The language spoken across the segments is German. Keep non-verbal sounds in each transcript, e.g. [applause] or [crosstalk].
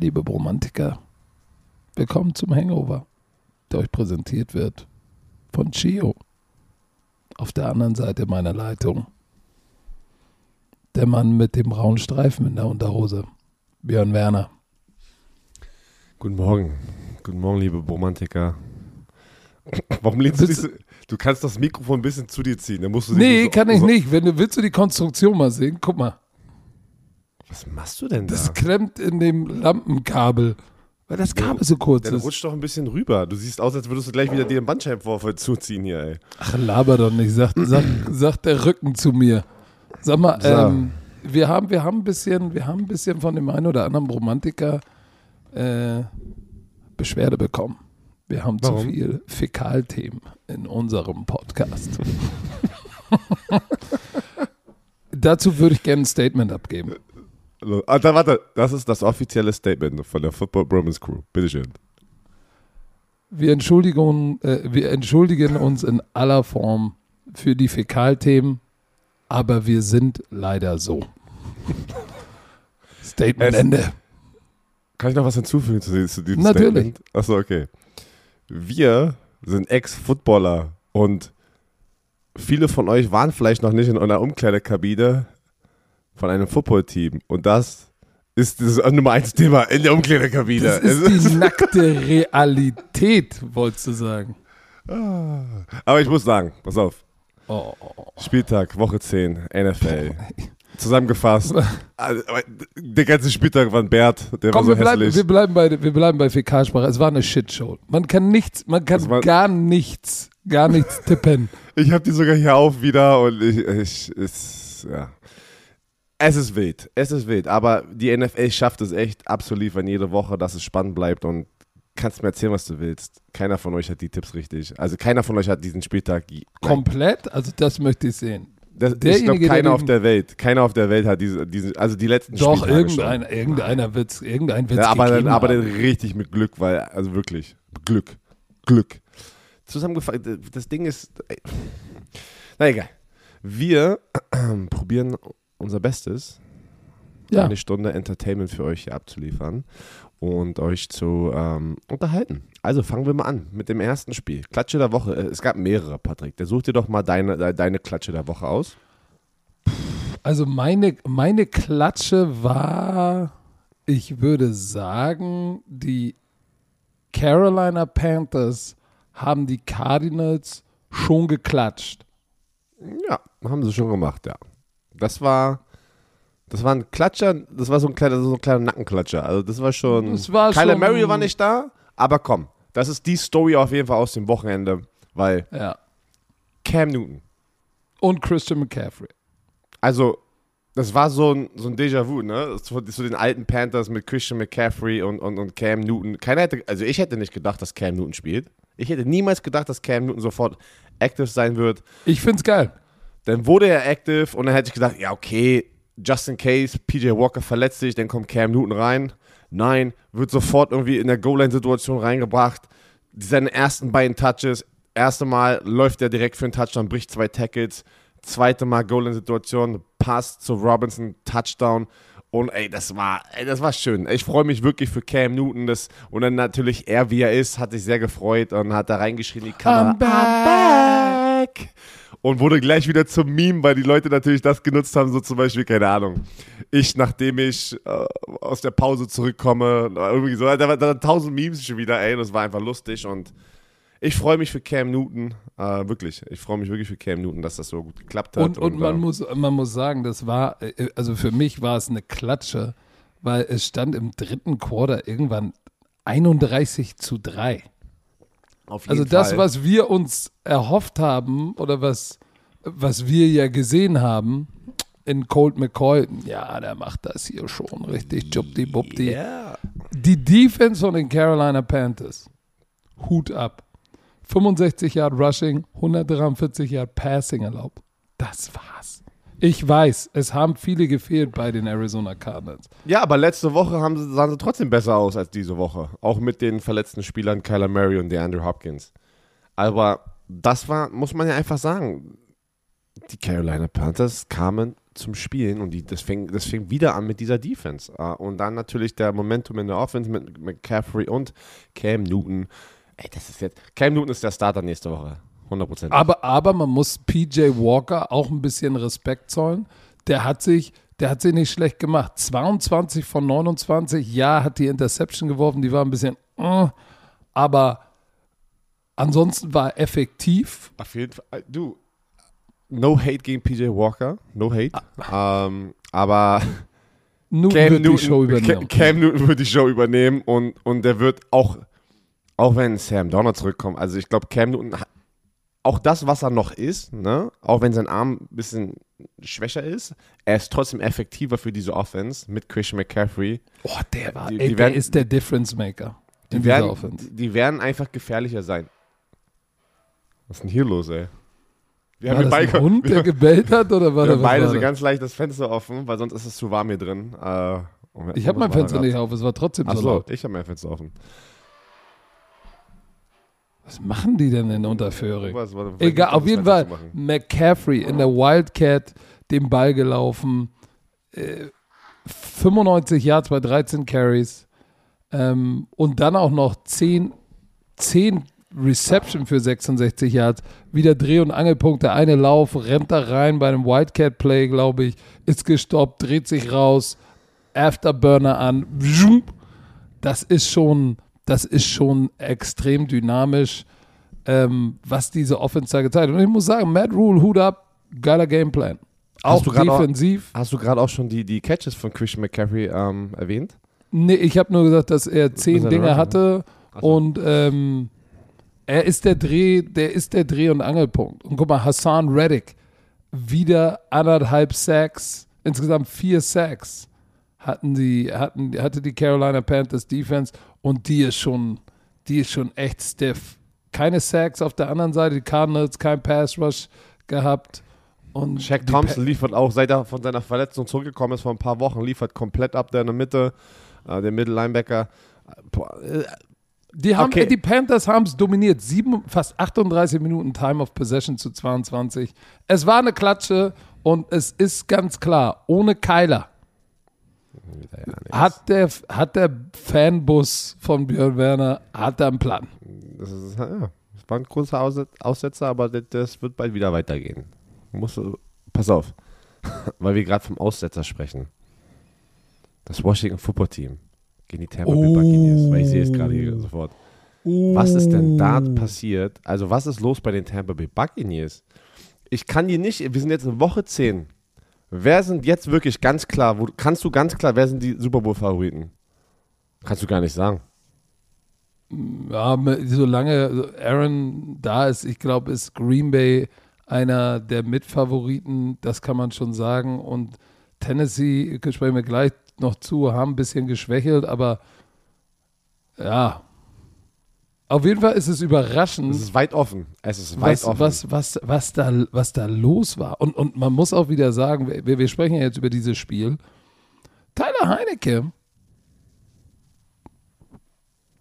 liebe Bromantiker, willkommen zum Hangover, der euch präsentiert wird von Chio. Auf der anderen Seite meiner Leitung der Mann mit dem braunen Streifen in der Unterhose, Björn Werner. Guten Morgen. Guten Morgen, liebe Romantiker. [coughs] Warum lehnst du dich so, Du kannst das Mikrofon ein bisschen zu dir ziehen. Dann musst du nee, so, kann ich so nicht. Wenn du willst du die Konstruktion mal sehen, guck mal. Was machst du denn da? Das klemmt in dem Lampenkabel. Weil das Kabel so kurz Dann ist. rutscht doch ein bisschen rüber. Du siehst aus, als würdest du gleich wieder dir den Bandscheibenvorfall zuziehen hier, ey. Ach, laber doch nicht, sagt, sagt, sagt der Rücken zu mir. Sag mal, ähm, wir, haben, wir, haben ein bisschen, wir haben ein bisschen von dem einen oder anderen Romantiker äh, Beschwerde bekommen. Wir haben Warum? zu viel Fäkalthemen in unserem Podcast. [laughs] Dazu würde ich gerne ein Statement abgeben. Also, ah, warte, das ist das offizielle Statement von der Football Bromance Crew. Bitteschön. Wir entschuldigen, äh, wir entschuldigen uns in aller Form für die Fäkalthemen, aber wir sind leider so. [laughs] Statement Es- Ende. Kann ich noch was hinzufügen zu, zu diesem Natürlich. Statement? Achso, okay. Wir sind Ex-Footballer und viele von euch waren vielleicht noch nicht in einer Umkleidekabine von einem Footballteam und das ist das Nummer eins Thema in der Umkleidekabine. Das ist die nackte Realität, wolltest du sagen. Aber ich muss sagen, pass auf, Oh, Spieltag, Woche 10, NFL. Zusammengefasst, also, der ganze Spieltag war ein Bert, der Komm, war wir so bleiben, hässlich. wir, bleiben bei, wir bleiben bei Fäkalsprache. Es war eine Shitshow. Man kann nichts, man kann war- gar nichts, gar nichts tippen. [laughs] Ich habe die sogar hier auf wieder und ich, ich ist, ja. Es ist wild, es ist wild, aber die NFL schafft es echt abzuliefern jede Woche, dass es spannend bleibt und kannst mir erzählen, was du willst. Keiner von euch hat die Tipps richtig. Also keiner von euch hat diesen Spieltag. Komplett? Also das möchte ich sehen. das, ich glaube, keiner auf der Welt, keiner auf der Welt hat diese, diese also die letzten Doch, Spieltage irgendein, schon. irgendeiner wird's, irgendein wird's Ja, aber dann, aber dann richtig mit Glück, weil, also wirklich, Glück, Glück. Zusammengefasst, das Ding ist, ey, na egal. Wir [clears throat] probieren unser Bestes, Ja. eine Stunde Entertainment für euch hier abzuliefern und euch zu ähm, unterhalten. Also fangen wir mal an mit dem ersten Spiel. Klatsche der Woche. Äh, Es gab mehrere, Patrick. Der such dir doch mal deine, de- deine Klatsche der Woche aus. Also meine, meine Klatsche war, ich würde sagen, die Carolina Panthers haben die Cardinals schon geklatscht. Ja, haben sie schon gemacht, ja. Das war, das war ein Klatscher, das war so ein kleiner, so ein kleiner Nackenklatscher. Also das war schon. Das war Kyler schon- Murray war nicht da, aber komm, das ist die Story auf jeden Fall aus dem Wochenende, weil Ja. Cam Newton, Und Christian McCaffrey. also das war so ein, so ein Déjà-vu, ne? Zu, zu den alten Panthers mit Christian McCaffrey und, und, und Cam Newton. Keiner hätte, also ich hätte nicht gedacht, dass Cam Newton spielt. Ich hätte niemals gedacht, dass Cam Newton sofort active sein wird. Ich find's geil. Dann wurde er active und dann hätte ich gedacht, ja, okay, just in case, PJ Walker verletzt sich, dann kommt Cam Newton rein. Nein, wird sofort irgendwie in der Goal-Line-Situation reingebracht. Seine ersten beiden Touches, erste Mal läuft er direkt für einen Touchdown, bricht zwei Tackles. Zweite Mal Goal-Line-Situation, Pass zu Robinson, Touchdown. Und ey, das war, ey, das war schön. Ich freue mich wirklich für Cam Newton. Das, und dann natürlich er, wie er ist, hat sich sehr gefreut und hat da reingeschrien in die Kamera. Back. Und wurde gleich wieder zum Meme, weil die Leute natürlich das genutzt haben, so zum Beispiel, keine Ahnung. Ich, nachdem ich äh, aus der Pause zurückkomme, irgendwie so, da, war- da waren tausend Memes schon wieder, ey, das war einfach lustig und ich freue mich für Cam Newton, äh, wirklich. Ich freue mich wirklich für Cam Newton, dass das so gut geklappt hat. Und, und man, äh, muss, man muss sagen, das war, äh, also für mich war es eine Klatsche, weil es stand im dritten Quarter irgendwann 31 zu 3. auf Also jeden das, Fall. was wir uns erhofft haben oder was, was wir ja gesehen haben in Colt McCoy, ja, der macht das hier schon richtig jubdi-bubdi. Ja. Die Defense von den Carolina Panthers, Hut ab. 65 Yard Rushing, 143 Yard Passing erlaubt. Das war's. Ich weiß, es haben viele gefehlt bei den Arizona Cardinals. ja, aber letzte Woche haben sie, sahen sie trotzdem besser aus als diese Woche. Auch mit den verletzten Spielern Kyler Murray und DeAndre Hopkins. Aber das war, muss man ja einfach sagen, die Carolina Panthers kamen zum Spielen und die, das, fing, das fing wieder an mit dieser Defense. Uh, und dann natürlich der Momentum in der Offense mit McCaffrey und Cam Newton. Ey, das ist jetzt. Cam Newton ist der Starter nächste Woche. 100%. Aber, aber man muss PJ Walker auch ein bisschen Respekt zollen. Der hat sich, der hat sich nicht schlecht gemacht. 22 von 29, ja, hat die Interception geworfen, die war ein bisschen, uh, aber ansonsten war er effektiv. Auf jeden Fall. Du, no hate gegen PJ Walker, no hate. Ah. Ähm, aber Newton Cam wird Newton, die Show übernehmen. Cam Newton wird die Show übernehmen und, und der wird auch, auch wenn Sam Donner zurückkommt, also ich glaube, Cam Newton, auch das, was er noch ist, ne, auch wenn sein Arm ein bisschen schwächer ist, er ist trotzdem effektiver für diese Offense mit Christian McCaffrey. Oh, der war, die, ey, die der werden, ist der Difference Maker die werden, Die werden einfach gefährlicher sein. Was ist denn hier los, ey? Wir war haben das ein Hund, der [laughs] gebellt hat, oder war wir da beide so ganz leicht das Fenster offen, weil sonst ist es zu warm hier drin. Äh, ich habe mein Fenster nicht auf, es war trotzdem Ach so laut. ich habe mein Fenster offen. Was machen die denn in Unterföhring? Egal, auf jeden Fall McCaffrey in der Wildcat den Ball gelaufen, äh, 95 Yards bei 13 Carries. Ähm, und dann auch noch 10, 10 Reception für 66 Yards, wieder Dreh- und Angelpunkt. Der eine Lauf rennt da rein bei einem Wildcat-Play, glaube ich, ist gestoppt, dreht sich raus, Afterburner an. Das ist schon, das ist schon extrem dynamisch, ähm, was diese Offense da gezeigt hat. Und ich muss sagen, Matt Rule, Hut up, geiler Gameplan. Auch defensiv. Auch, hast du gerade auch schon die, die Catches von Christian McCaffrey ähm, erwähnt? Nee, ich habe nur gesagt, dass er zehn Dinge hatte so. und ähm, er ist der Dreh, der ist der Dreh- und Angelpunkt. Und guck mal, Hassan Reddick, wieder anderthalb Sacks, insgesamt vier Sacks hatten die, hatten, hatte die Carolina Panthers Defense und die ist schon, die ist schon echt stiff. Keine Sacks auf der anderen Seite, die Cardinals kein Pass Rush gehabt. Und Shaq Thompson liefert auch, seit er von seiner Verletzung zurückgekommen ist vor ein paar Wochen, liefert komplett ab der in der Mitte, äh, der Mittellinebacker. Äh, die, haben, okay. die Panthers haben es dominiert. Sieben, fast 38 Minuten Time of Possession zu 22. Es war eine Klatsche und es ist ganz klar, ohne Keiler hat der, hat der Fanbus von Björn Werner hat er einen Plan. Das, ist, ja, das war ein großer Aussetzer, aber das, das wird bald wieder weitergehen. Muss, pass auf, [laughs] weil wir gerade vom Aussetzer sprechen. Das Washington Football Team gegen die Tampa Bay Buccaneers, weil ich sehe es gerade hier sofort. Was ist denn da passiert? Also, was ist los bei den Tampa Bay Buccaneers? Ich kann dir nicht, wir sind jetzt in Woche 10. Wer sind jetzt wirklich ganz klar, wo, kannst du ganz klar, wer sind die Super Bowl-Favoriten? Kannst du gar nicht sagen. Ja, solange Aaron da ist, ich glaube, ist Green Bay einer der Mitfavoriten, das kann man schon sagen. Und Tennessee, sprechen wir gleich noch zu, haben ein bisschen geschwächelt, aber ja. Auf jeden Fall ist es überraschend. Es ist weit offen. Es ist weit was, offen. Was, was, was, da, was da los war. Und, und man muss auch wieder sagen, wir, wir sprechen ja jetzt über dieses Spiel. Tyler Heinecke,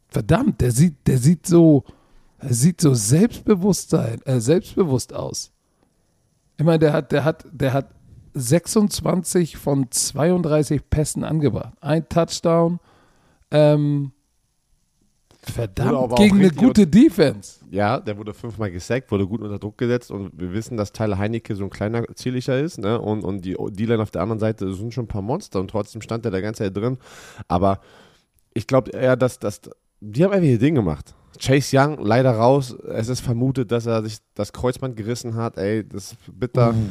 verdammt, der sieht, der sieht so, er sieht so Selbstbewusstsein, äh, selbstbewusst aus. Ich meine, der hat, der hat, der hat 26 von 32 Pässen angebracht. Ein Touchdown. Ähm, verdammt, gegen eine gute Defense. Ja, der wurde fünfmal gesackt, wurde gut unter Druck gesetzt und wir wissen, dass Tyler Heinecke so ein kleiner zierlicher ist ne? und, und die D-Line auf der anderen Seite sind schon ein paar Monster und trotzdem stand er da ganze Zeit drin. Aber ich glaube eher, dass, dass die haben einfach ihr Ding gemacht. Chase Young leider raus. Es ist vermutet, dass er sich das Kreuzband gerissen hat. Ey, das ist bitter. Mhm.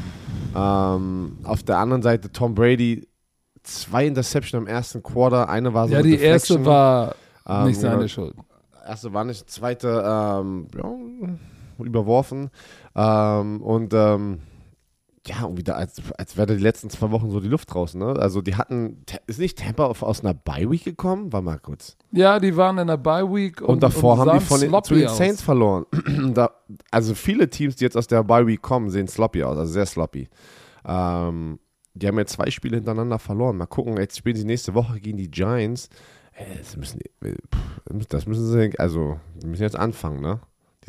Ähm, auf der anderen Seite Tom Brady, zwei Interception im ersten Quarter. Eine war so Ja, die Deflection. erste war ähm, nicht seine Schuld. Erste war nicht, zweite ähm, ja, überworfen. Ähm, und ähm, ja, und wieder, als, als wäre die letzten zwei Wochen so die Luft draußen. Ne? Also die hatten, ist nicht Tampa aus einer Bye-Week gekommen? War mal kurz. Ja, die waren in der Bye-Week. Und, und, davor und haben die von den, zu den Saints aus. verloren. [clears throat] da, also viele Teams, die jetzt aus der Bye-Week kommen, sehen sloppy aus, also sehr sloppy. Ähm, die haben jetzt zwei Spiele hintereinander verloren. Mal gucken, jetzt spielen sie nächste Woche gegen die Giants. Das müssen, das müssen sie, also, müssen jetzt anfangen, ne?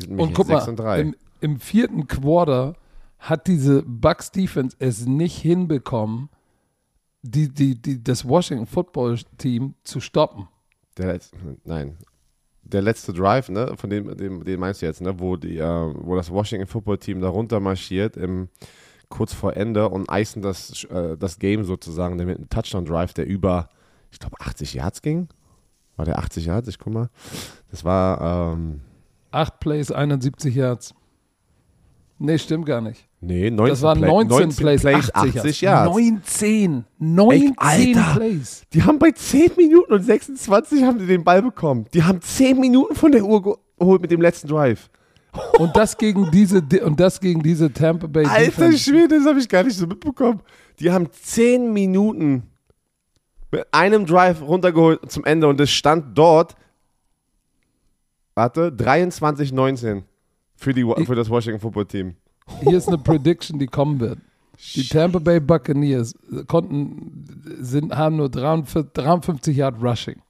Und guck 6 mal, und 3. Im, im vierten Quarter hat diese Bucks Defense es nicht hinbekommen, die, die, die, das Washington Football Team zu stoppen. Der letzte, nein. Der letzte Drive, ne, von dem, dem den meinst du jetzt, ne, wo, die, äh, wo das Washington Football Team darunter marschiert, im, kurz vor Ende und eisen das, äh, das Game sozusagen mit einem Touchdown Drive, der über, ich glaube, 80 Yards ging. War der 80 Yards? Ich guck mal. Das war. Ähm, Acht Plays, 71 Yards. Nee, stimmt gar nicht. Nee, 19 Das waren Play- 19, 19 Plays, Plays, 80, 80 Yards. 19. 19 Ey, Alter. Plays. Die haben bei 10 Minuten und 26 haben die den Ball bekommen. Die haben 10 Minuten von der Uhr geholt mit dem letzten Drive. [laughs] Und das gegen diese und das gegen diese Tampa Bay Alter Defense. Schwede, das habe ich gar nicht so mitbekommen. Die haben 10 Minuten mit einem Drive runtergeholt zum Ende und es stand dort, warte, 23-19 für, die, für das Washington Football Team. Hier ist eine Prediction, die kommen wird. Die Tampa Bay Buccaneers konnten, sind, haben nur 43, 53 Yard Rushing.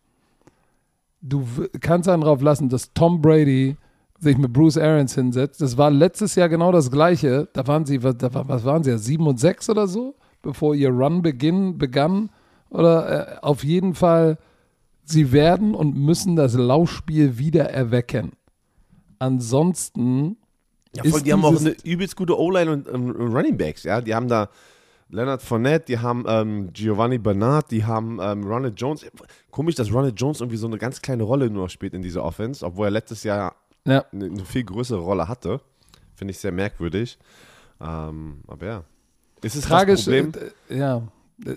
Du kannst einen drauf lassen, dass Tom Brady sich mit Bruce Arians hinsetzt. Das war letztes Jahr genau das Gleiche. Da waren sie, was, da was waren sie, ja, 7 und 6 oder so, bevor ihr Run beginn, begann. Oder äh, auf jeden Fall, sie werden und müssen das Laufspiel wieder erwecken. Ansonsten Ja, Ist voll, die haben auch eine übelst gute O-Line und, ähm, Running Backs, ja. Die haben da Leonard Fournette, die haben ähm, Giovanni Bernard, die haben ähm, Ronald Jones. Komisch, dass Ronald Jones irgendwie so eine ganz kleine Rolle nur spielt in dieser Offense, obwohl er letztes Jahr ja, eine, eine viel größere Rolle hatte. Finde ich sehr merkwürdig. Ähm, aber ja. Ist es tragisch, das Problem? äh, ja,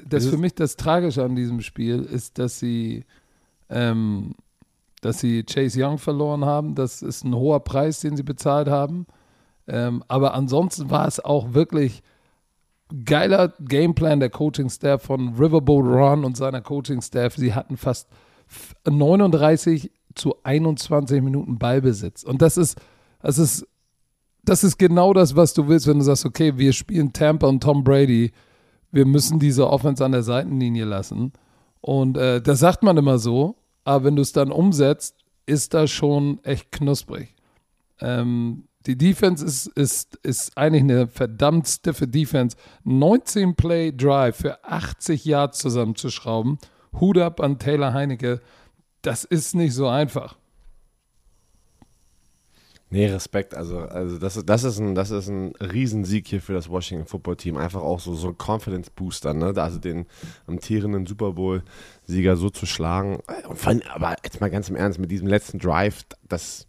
das Ist für mich das Tragische an diesem Spiel ist, dass sie, ähm, dass sie Chase Young verloren haben. Das ist ein hoher Preis, den sie bezahlt haben. Ähm, aber ansonsten war es auch wirklich geiler Gameplan der Coaching-Staff von Riverboat Ron und seiner Coaching-Staff. Sie hatten fast f- 39 zu 21 Minuten Ballbesitz. Und das ist, das ist das ist genau das, was du willst, wenn du sagst, okay, wir spielen Tampa und Tom Brady, wir müssen diese Offense an der Seitenlinie lassen. Und äh, das sagt man immer so, aber wenn du es dann umsetzt, ist das schon echt knusprig. Ähm, die Defense ist, ist, ist eigentlich eine verdammt stiffe Defense. 19 Play Drive für 80 Yards zusammenzuschrauben. Hut ab an Taylor Heinecke. Das ist nicht so einfach. Nee, Respekt. Also, also das, ist, das, ist ein, das ist ein Riesensieg hier für das Washington Football Team. Einfach auch so, so ein Confidence Booster, ne? Also den amtierenden Super Bowl-Sieger so zu schlagen. Allem, aber jetzt mal ganz im Ernst, mit diesem letzten Drive, das,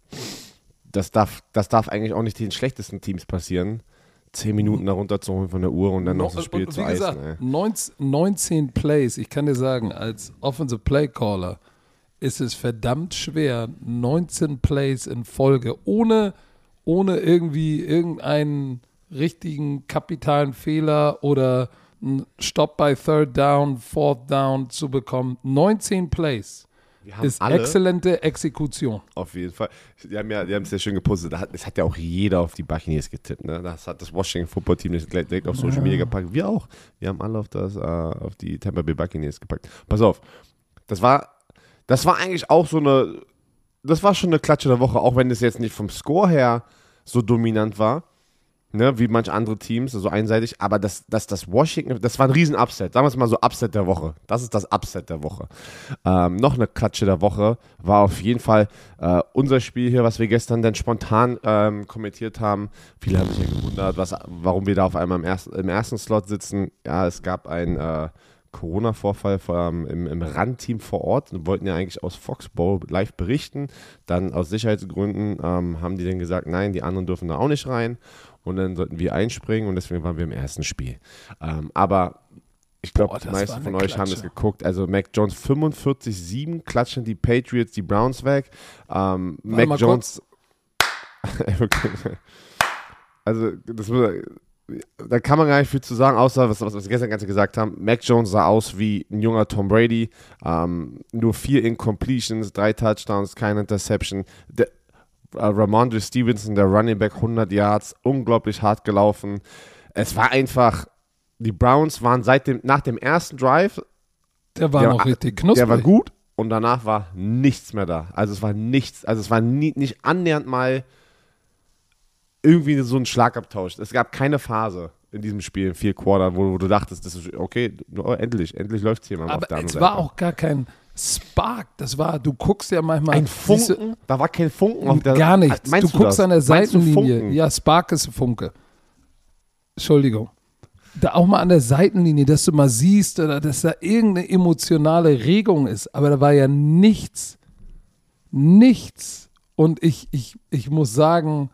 das, darf, das darf eigentlich auch nicht den schlechtesten Teams passieren. Zehn Minuten darunter zu holen von der Uhr und dann noch das Spiel zu gesagt, eisen. Ey. 19, 19 Plays, ich kann dir sagen, als Offensive Play Caller ist es verdammt schwer, 19 Plays in Folge, ohne, ohne irgendwie irgendeinen richtigen kapitalen Fehler oder einen Stop bei Third Down, Fourth Down zu bekommen. 19 Plays ist exzellente Exekution. Auf jeden Fall. Die haben ja, die haben es ja schön gepostet. Da hat- Es hat ja auch jeder auf die Buccaneers getippt. Ne? Das hat das Washington Football Team direkt direkt auf Social Media gepackt. Wir auch. Wir haben alle auf das, äh, auf die Tampa Bay Buccaneers gepackt. Pass auf. Das war, das war eigentlich auch so eine, das war schon eine Klatsche der Woche, auch wenn es jetzt nicht vom Score her so dominant war. Ne, wie manche andere Teams, also einseitig, aber das, das, das Washington, das war ein riesen Upset. Sagen wir es mal so Upset der Woche. Das ist das Upset der Woche. Ähm, noch eine Klatsche der Woche war auf jeden Fall äh, unser Spiel hier, was wir gestern dann spontan ähm, kommentiert haben. Viele haben sich ja gewundert, was, warum wir da auf einmal im, ersten im ersten Slot sitzen. Ja, es gab einen äh, Corona-Vorfall im, im Randteam vor Ort und wollten ja eigentlich aus Foxborough live berichten. Dann aus Sicherheitsgründen ähm, haben die dann gesagt, nein, die anderen dürfen da auch nicht rein. Und dann sollten wir einspringen und deswegen waren wir im ersten Spiel. Ähm, aber ich glaube, die meisten von euch haben das Klatsche. geguckt. Also Mac Jones 45-7 klatschen die Patriots die Browns weg. Ähm, Mac Jones. [laughs] also, das muss, da kann man gar nicht viel zu sagen, außer was, was wir gestern ganz gesagt haben. Mac Jones sah aus wie ein junger Tom Brady. Ähm, nur vier Incompletions, drei Touchdowns, keine Interception. Der, äh, Ramondre Stevenson, der Running Back, 100 Yards, unglaublich hart gelaufen. Es war einfach, die Browns waren seit dem, nach dem ersten Drive, Der war Der noch war- richtig knusprig. der war gut und danach war nichts mehr da. Also es war nichts, also es war nie, nicht annähernd mal irgendwie so ein Schlagabtausch. Es gab keine Phase in diesem Spiel, in vier Quartern, wo, wo du dachtest, das ist okay, oh, endlich, endlich läuft es hier mal Aber es war auch gar kein Spark. Das war, du guckst ja manchmal. ein du- Funken, da war kein Funken auf der Gar nichts. Meinst du guckst das? an der du Seitenlinie. Ja, Spark ist Funke. Entschuldigung. Da auch mal an der Seitenlinie, dass du mal siehst, oder dass da irgendeine emotionale Regung ist. Aber da war ja nichts. Nichts. Und ich, ich, ich muss sagen,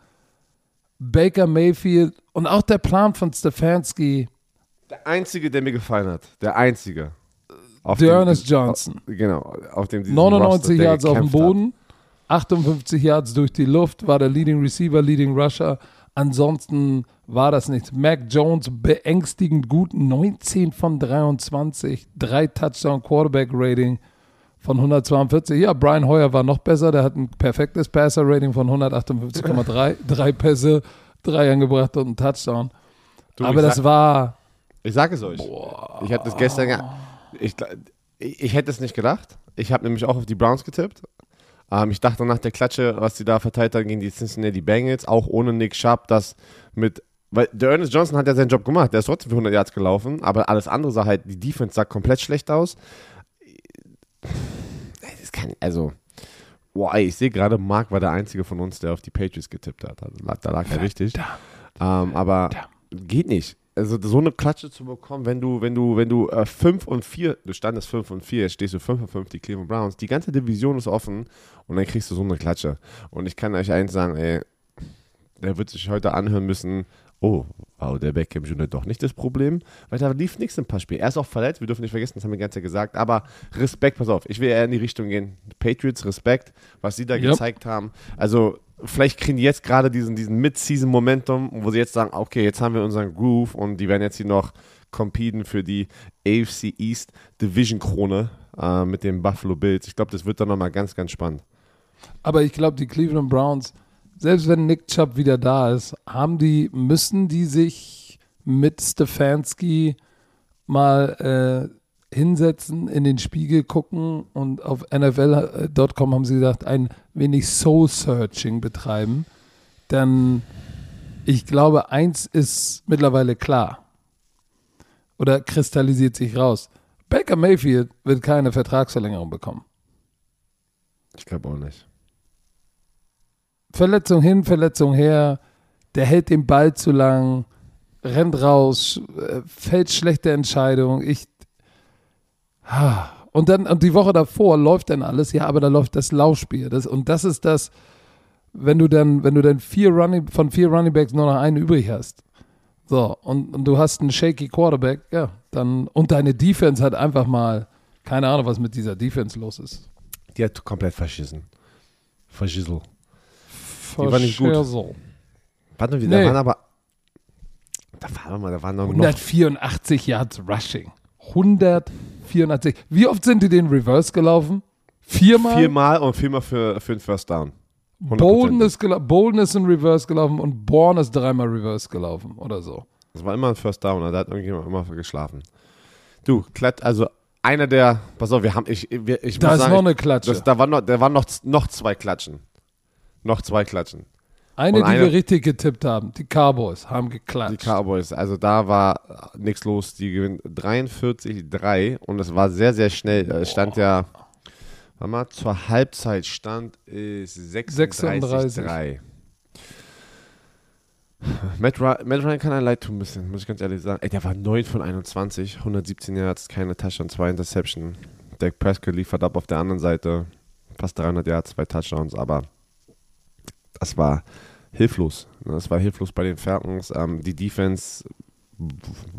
Baker Mayfield und auch der Plan von Stefanski, Der einzige, der mir gefallen hat. Der einzige. Auf Dearness dem- Johnson. Genau, auf dem diesem 99 Roster, Yards auf dem gekämpft hat. Boden, 58 Yards durch die Luft, war der Leading Receiver, Leading Rusher. Ansonsten war das nichts. Mac Jones beängstigend gut, 19 von 23, drei Touchdown Quarterback Rating von 142. Ja, Brian Hoyer war noch besser, der hat ein perfektes Passer Rating von 158,3, drei Pässe, drei angebracht und ein Touchdown. Du, Aber das sag, war Ich sage es euch. Ich hatte das gestern. ge- Ich, ich, ich hätte es nicht gedacht. Ich habe nämlich auch auf die Browns getippt. Ähm, ich dachte nach der Klatsche, was sie da verteilt haben gegen die Cincinnati Bengals, auch ohne Nick Sharp, das mit. Weil der Ernest Johnson hat ja seinen Job gemacht. Der ist trotzdem für 100 Yards gelaufen, aber alles andere sah halt, die Defense sah komplett schlecht aus. Das kann, also, boah, ey, ich sehe gerade, Mark war der Einzige von uns, der auf die Patriots getippt hat. Also, da lag er richtig. Ähm, aber geht nicht. Also so eine Klatsche zu bekommen, wenn du, wenn du, wenn du 5 und 4, du standest 5 und 4, jetzt stehst du 5 und 5, die Cleveland Browns, die ganze Division ist offen und dann kriegst du so eine Klatsche. Und ich kann euch eins sagen, ey, der wird sich heute anhören müssen, oh, war der Beckham Jr. doch nicht das Problem, weil da lief nichts im Passspiel. Er ist auch verletzt, wir dürfen nicht vergessen, das haben wir die ganze Zeit gesagt, aber Respekt, pass auf, ich will eher in die Richtung gehen. Patriots, Respekt, was sie da Yep. gezeigt haben. Also vielleicht kriegen die jetzt gerade diesen, diesen Mid-Season-Momentum, wo sie jetzt sagen, okay, jetzt haben wir unseren Groove und die werden jetzt hier noch competen für die AFC East Division Krone äh, mit den Buffalo Bills. Ich glaube, das wird dann nochmal ganz, ganz spannend. Aber ich glaube, die Cleveland Browns, selbst wenn Nick Chubb wieder da ist, haben die, müssen die sich mit Stefanski mal äh, hinsetzen, in den Spiegel gucken und auf NFL.com haben sie gesagt, ein wenig Soul-Searching betreiben. Denn ich glaube, eins ist mittlerweile klar. Oder kristallisiert sich raus. Baker Mayfield wird keine Vertragsverlängerung bekommen. Ich glaube auch nicht. Verletzung hin, Verletzung her, der hält den Ball zu lang, rennt raus, äh, fällt schlechte Entscheidung. Ich. Und dann, und die Woche davor läuft dann alles, ja, aber da läuft das Laufspiel. Das, und das ist das, wenn du dann, wenn du dann vier Running, von vier Runningbacks nur noch einen übrig hast. So, und, und du hast einen shaky Quarterback, ja, dann, und deine Defense hat einfach mal, keine Ahnung, was mit dieser Defense los ist. Die hat komplett verschissen. Verschissel. War nicht gut. Verschissel. Warte, da Nee. waren aber. Da waren mal, da waren noch. noch 184 Yards Rushing. 184. Wie oft sind die den Reverse gelaufen? Viermal? viermal und viermal für, für den First Down. Bolden ist, Bolden ist in Reverse gelaufen und Bourne ist dreimal Reverse gelaufen oder so. Das war immer ein First Down, da hat irgendjemand immer geschlafen. Du, Klett, also einer der, pass auf, wir haben, ich, wir- ich Da muss ist sagen, noch eine Klatsche. das, da waren noch, da waren noch, noch zwei Klatschen. Noch zwei Klatschen. eine, und die eine- wir richtig getippt haben. Die Cowboys haben Die geklatscht. Cowboys, also da war nichts los. Die gewinnen 43-3 und es war sehr, sehr schnell. Es stand ja, warte mal, zur Halbzeit stand es 36-3. Matt, Ry- Matt Ryan kann ein leid tun ein bisschen, muss ich ganz ehrlich sagen. Ey, der war 9 von 21, 117 Yards, keine Touchdown, zwei Interception. Dak Prescott liefert ab auf der anderen Seite, fast 300 Yards, zwei Touchdowns, aber das war hilflos. ne, Das war hilflos bei den Falcons. Ähm, die Defense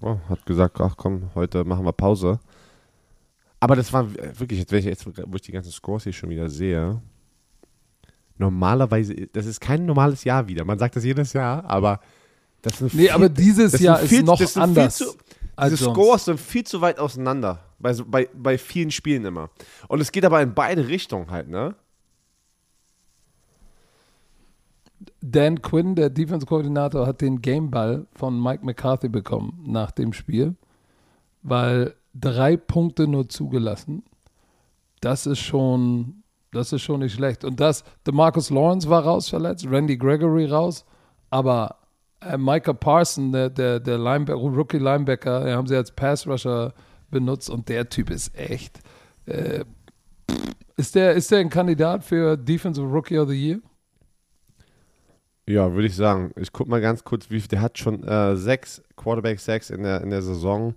oh, hat gesagt, ach komm, heute machen wir Pause. Aber das war wirklich, jetzt, jetzt, wo ich die ganzen Scores hier schon wieder sehe, normalerweise, das ist kein normales Jahr wieder. Man sagt das jedes Jahr, aber das sind Nee, viel- aber dieses Jahr viel- ist noch anders. Viel zu, diese. Scores sind viel zu weit auseinander. Bei, bei, bei vielen Spielen immer. Und es geht aber in beide Richtungen halt, ne? Dan Quinn, der Defense-Koordinator, hat den Gameball von Mike McCarthy bekommen nach dem Spiel, weil drei Punkte nur zugelassen. Das ist schon, das ist schon nicht schlecht. Und das, DeMarcus Lawrence war raus verletzt, Randy Gregory raus. Aber äh, Micah Parson, der, der, der Linebacker, Rookie Linebacker, den haben sie als Pass Rusher benutzt und der Typ ist echt. Äh, ist, der, ist der ein Kandidat für Defensive Rookie of the Year? Ja, würde ich sagen. Ich gucke mal ganz kurz, wie der hat schon äh, sechs Quarterback Sacks in der, in der Saison.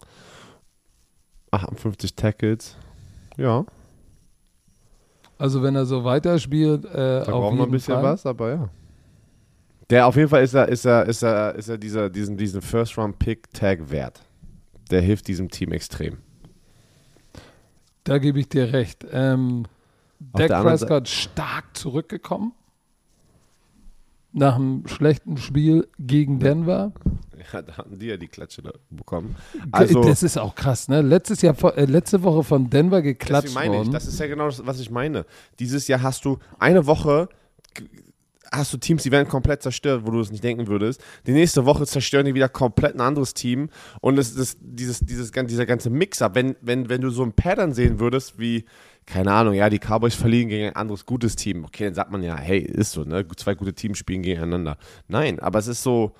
58 Tackles. Ja. Also wenn er so weiterspielt, äh, Da brauchen wir ein bisschen Fall. was, aber ja. Der auf jeden Fall ist er, ist er, ist er, ist er dieser, diesen, diesen First-Round-Pick-Tag wert. Der hilft diesem Team extrem. Da gebe ich dir recht. Ähm, Dak Prescott stark zurückgekommen. Nach einem schlechten Spiel gegen Denver. Ja, da hatten die ja die Klatsche bekommen. Also, das ist auch krass, ne? Letztes Jahr, äh, letzte Woche von Denver geklatscht meine ich, worden. das ist ja genau das, was ich meine. Dieses Jahr hast du eine Woche hast du Teams, die werden komplett zerstört, wo du es nicht denken würdest. Die nächste Woche zerstören die wieder komplett ein anderes Team. Und es ist dieses, dieses, dieser ganze Mix-up, wenn, wenn, wenn du so ein Pattern sehen würdest, wie, keine Ahnung, ja, die Cowboys verlieren gegen ein anderes gutes Team. Okay, dann sagt man ja, hey, ist so, ne? Zwei gute Teams spielen gegeneinander. Nein, aber es ist so,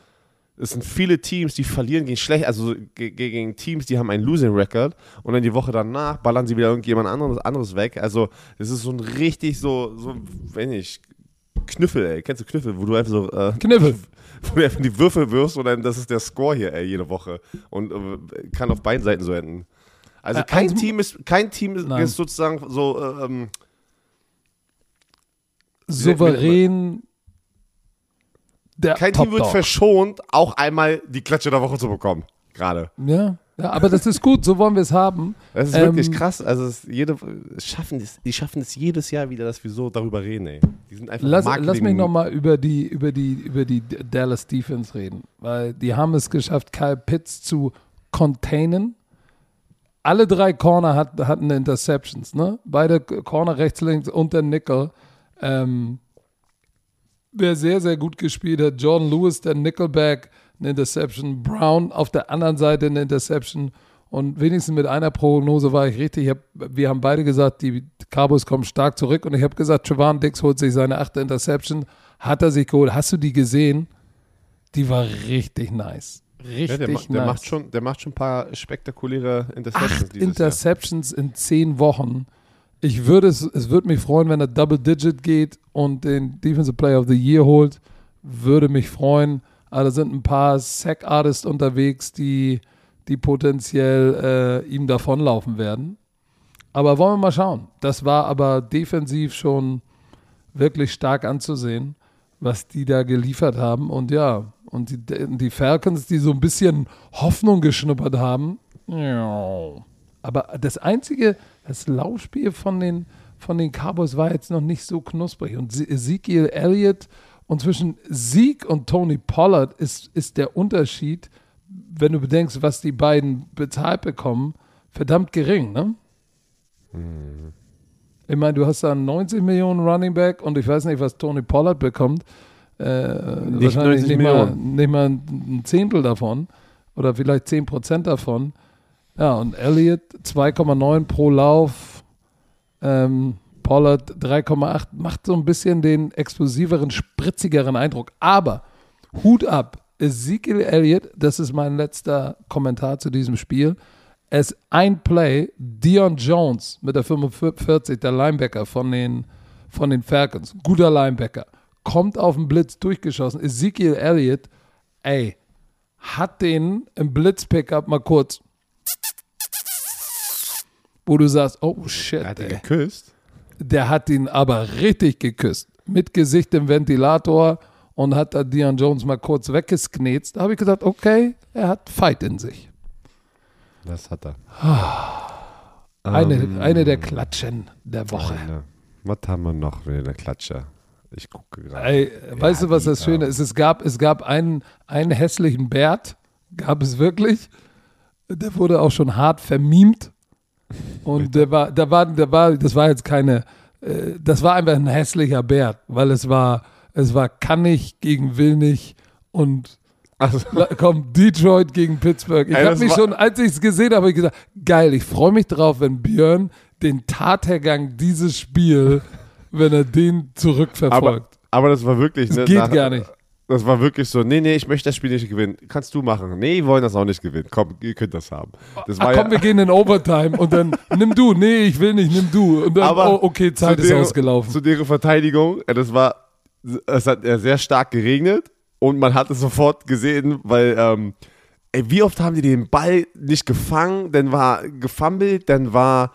es sind viele Teams, die verlieren gegen schlecht, also ge- ge- gegen Teams, die haben einen Losing Record und dann die Woche danach ballern sie wieder irgendjemand anderes, anderes weg. Also es ist so ein richtig so, so, wenn ich Knüffel, ey, kennst du Knüffel, wo du einfach so äh, Kniffel. [laughs] wo du einfach die Würfel wirfst und dann das ist der Score hier, ey, jede Woche und äh, kann auf beiden Seiten so enden. Also Äh, kein eins- Team ist kein Team ist, ist sozusagen so äh, ähm, Souverän. Der kein Team wird verschont, auch einmal die Klatsche der Woche zu bekommen. Gerade. Ja, ja, aber das ist gut, so wollen wir es haben. Das ist Ähm, wirklich krass. Also es jede, es schaffen es, die schaffen es jedes Jahr wieder, dass wir so darüber reden, ey. Die sind einfach Lass, Marketing- lass mich nochmal über die, über, die, über die Dallas Defense reden, weil die haben es geschafft, Kyle Pitts zu containen. Alle drei Corner hat, hatten Interceptions, ne? Beide Corner rechts, links und der Nickel. Ähm, wer sehr, sehr gut gespielt hat, Jordan Lewis, der Nickelback, eine Interception. Brown auf der anderen Seite eine Interception. Und wenigstens mit einer Prognose war ich richtig. Ich hab, wir haben beide gesagt, die Cowboys kommen stark zurück. Und ich habe gesagt, Trevon Dix holt sich seine achte Interception. Hat er sich geholt. Hast du die gesehen? Die war richtig nice. Richtig Ja, der, nice. der, macht schon, der macht schon ein paar spektakuläre Interceptions Acht Interceptions in zehn Wochen. Ich würde es, es würde mich freuen, wenn er Double Digit geht und den Defensive Player of the Year holt. Würde mich freuen. Aber da sind ein paar Sack Artists unterwegs, die, die potenziell äh, ihm davonlaufen werden. Aber wollen wir mal schauen. Das war aber defensiv schon wirklich stark anzusehen, was die da geliefert haben. Und ja, und die, die Falcons, die so ein bisschen Hoffnung geschnuppert haben. Ja. Aber das einzige, das Laufspiel von den, von den Cowboys war jetzt noch nicht so knusprig. Und Ezekiel Elliott und zwischen Zeke und Tony Pollard ist, ist der Unterschied, wenn du bedenkst, was die beiden bezahlt bekommen, verdammt gering, ne? Ich meine, du hast da einen 90 Millionen Running Back und ich weiß nicht, was Tony Pollard bekommt. Äh, wahrscheinlich 90 nicht mal, nicht mal ein Zehntel davon oder vielleicht 10 Prozent davon. Ja, und Elliott 2,9 pro Lauf, ähm, Pollard 3,8, macht so ein bisschen den explosiveren, spritzigeren Eindruck. Aber Hut ab, Ezekiel Elliott, das ist mein letzter Kommentar zu diesem Spiel. Es ein Play, Dion Jones mit der 45, der Linebacker von den, von den Falcons, guter Linebacker, kommt auf den Blitz durchgeschossen. Ezekiel Elliott, ey, hat den im Blitz-Pickup mal kurz, wo du sagst, oh shit, Er hat ihn geküsst. Der hat ihn aber richtig geküsst. Mit Gesicht im Ventilator und hat da Dion Jones mal kurz weggesknetzt. Da habe ich gesagt, okay, er hat Fight in sich. Das hat er. Eine, Ähm, eine der Klatschen der Woche. eine. Was haben wir noch in der Klatsche? Ich gucke gerade. Ey, weißt du, was das Schöne ähm, ist? Es gab, es gab einen, einen hässlichen Bert, gab es wirklich. Der wurde auch schon hart vermiemt. Und der war, der war, der war, das war jetzt keine, äh, das war einfach ein hässlicher Bert, weil es war, es war kannig gegen Willnig und Also, Komm, Detroit gegen Pittsburgh. Ich habe mich schon, als ich es gesehen habe, hab ich gesagt, geil, ich freue mich drauf, wenn Björn den Tathergang dieses Spiel, wenn er den aber, zurückverfolgt. aber das war wirklich. Das ne, geht nach, gar nicht. Das war wirklich so, nee, nee, ich möchte das Spiel nicht gewinnen. Kannst du machen. Nee, wir wollen das auch nicht gewinnen. Komm, ihr könnt das haben. Das Ach komm, wir gehen in Overtime und dann nimm du. Nee, ich will nicht, nimm du. Und dann, Aber oh, okay, Zeit ist deren, ausgelaufen. Zu deren Verteidigung, das war, es hat sehr stark geregnet und man hat es sofort gesehen, weil, ähm, ey, wie oft haben die den Ball nicht gefangen, dann war gefummelt, dann war.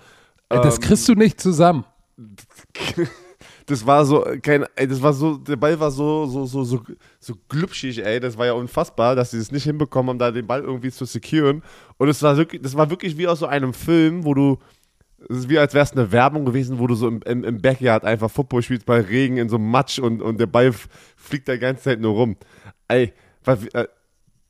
Ey, das ähm, kriegst du nicht zusammen. [laughs] das war so, kein, ey, das war so, der Ball war so, so, so, so, so glubschig, ey, das war ja unfassbar, dass sie es nicht hinbekommen haben, da den Ball irgendwie zu securen. Und es war wirklich, das war wirklich wie aus so einem Film, wo du, es ist wie als wäre es eine Werbung gewesen, wo du so im, im, im Backyard einfach Football spielst bei Regen in so einem Matsch und, und der Ball fliegt da die ganze Zeit nur rum. Ey, was, äh,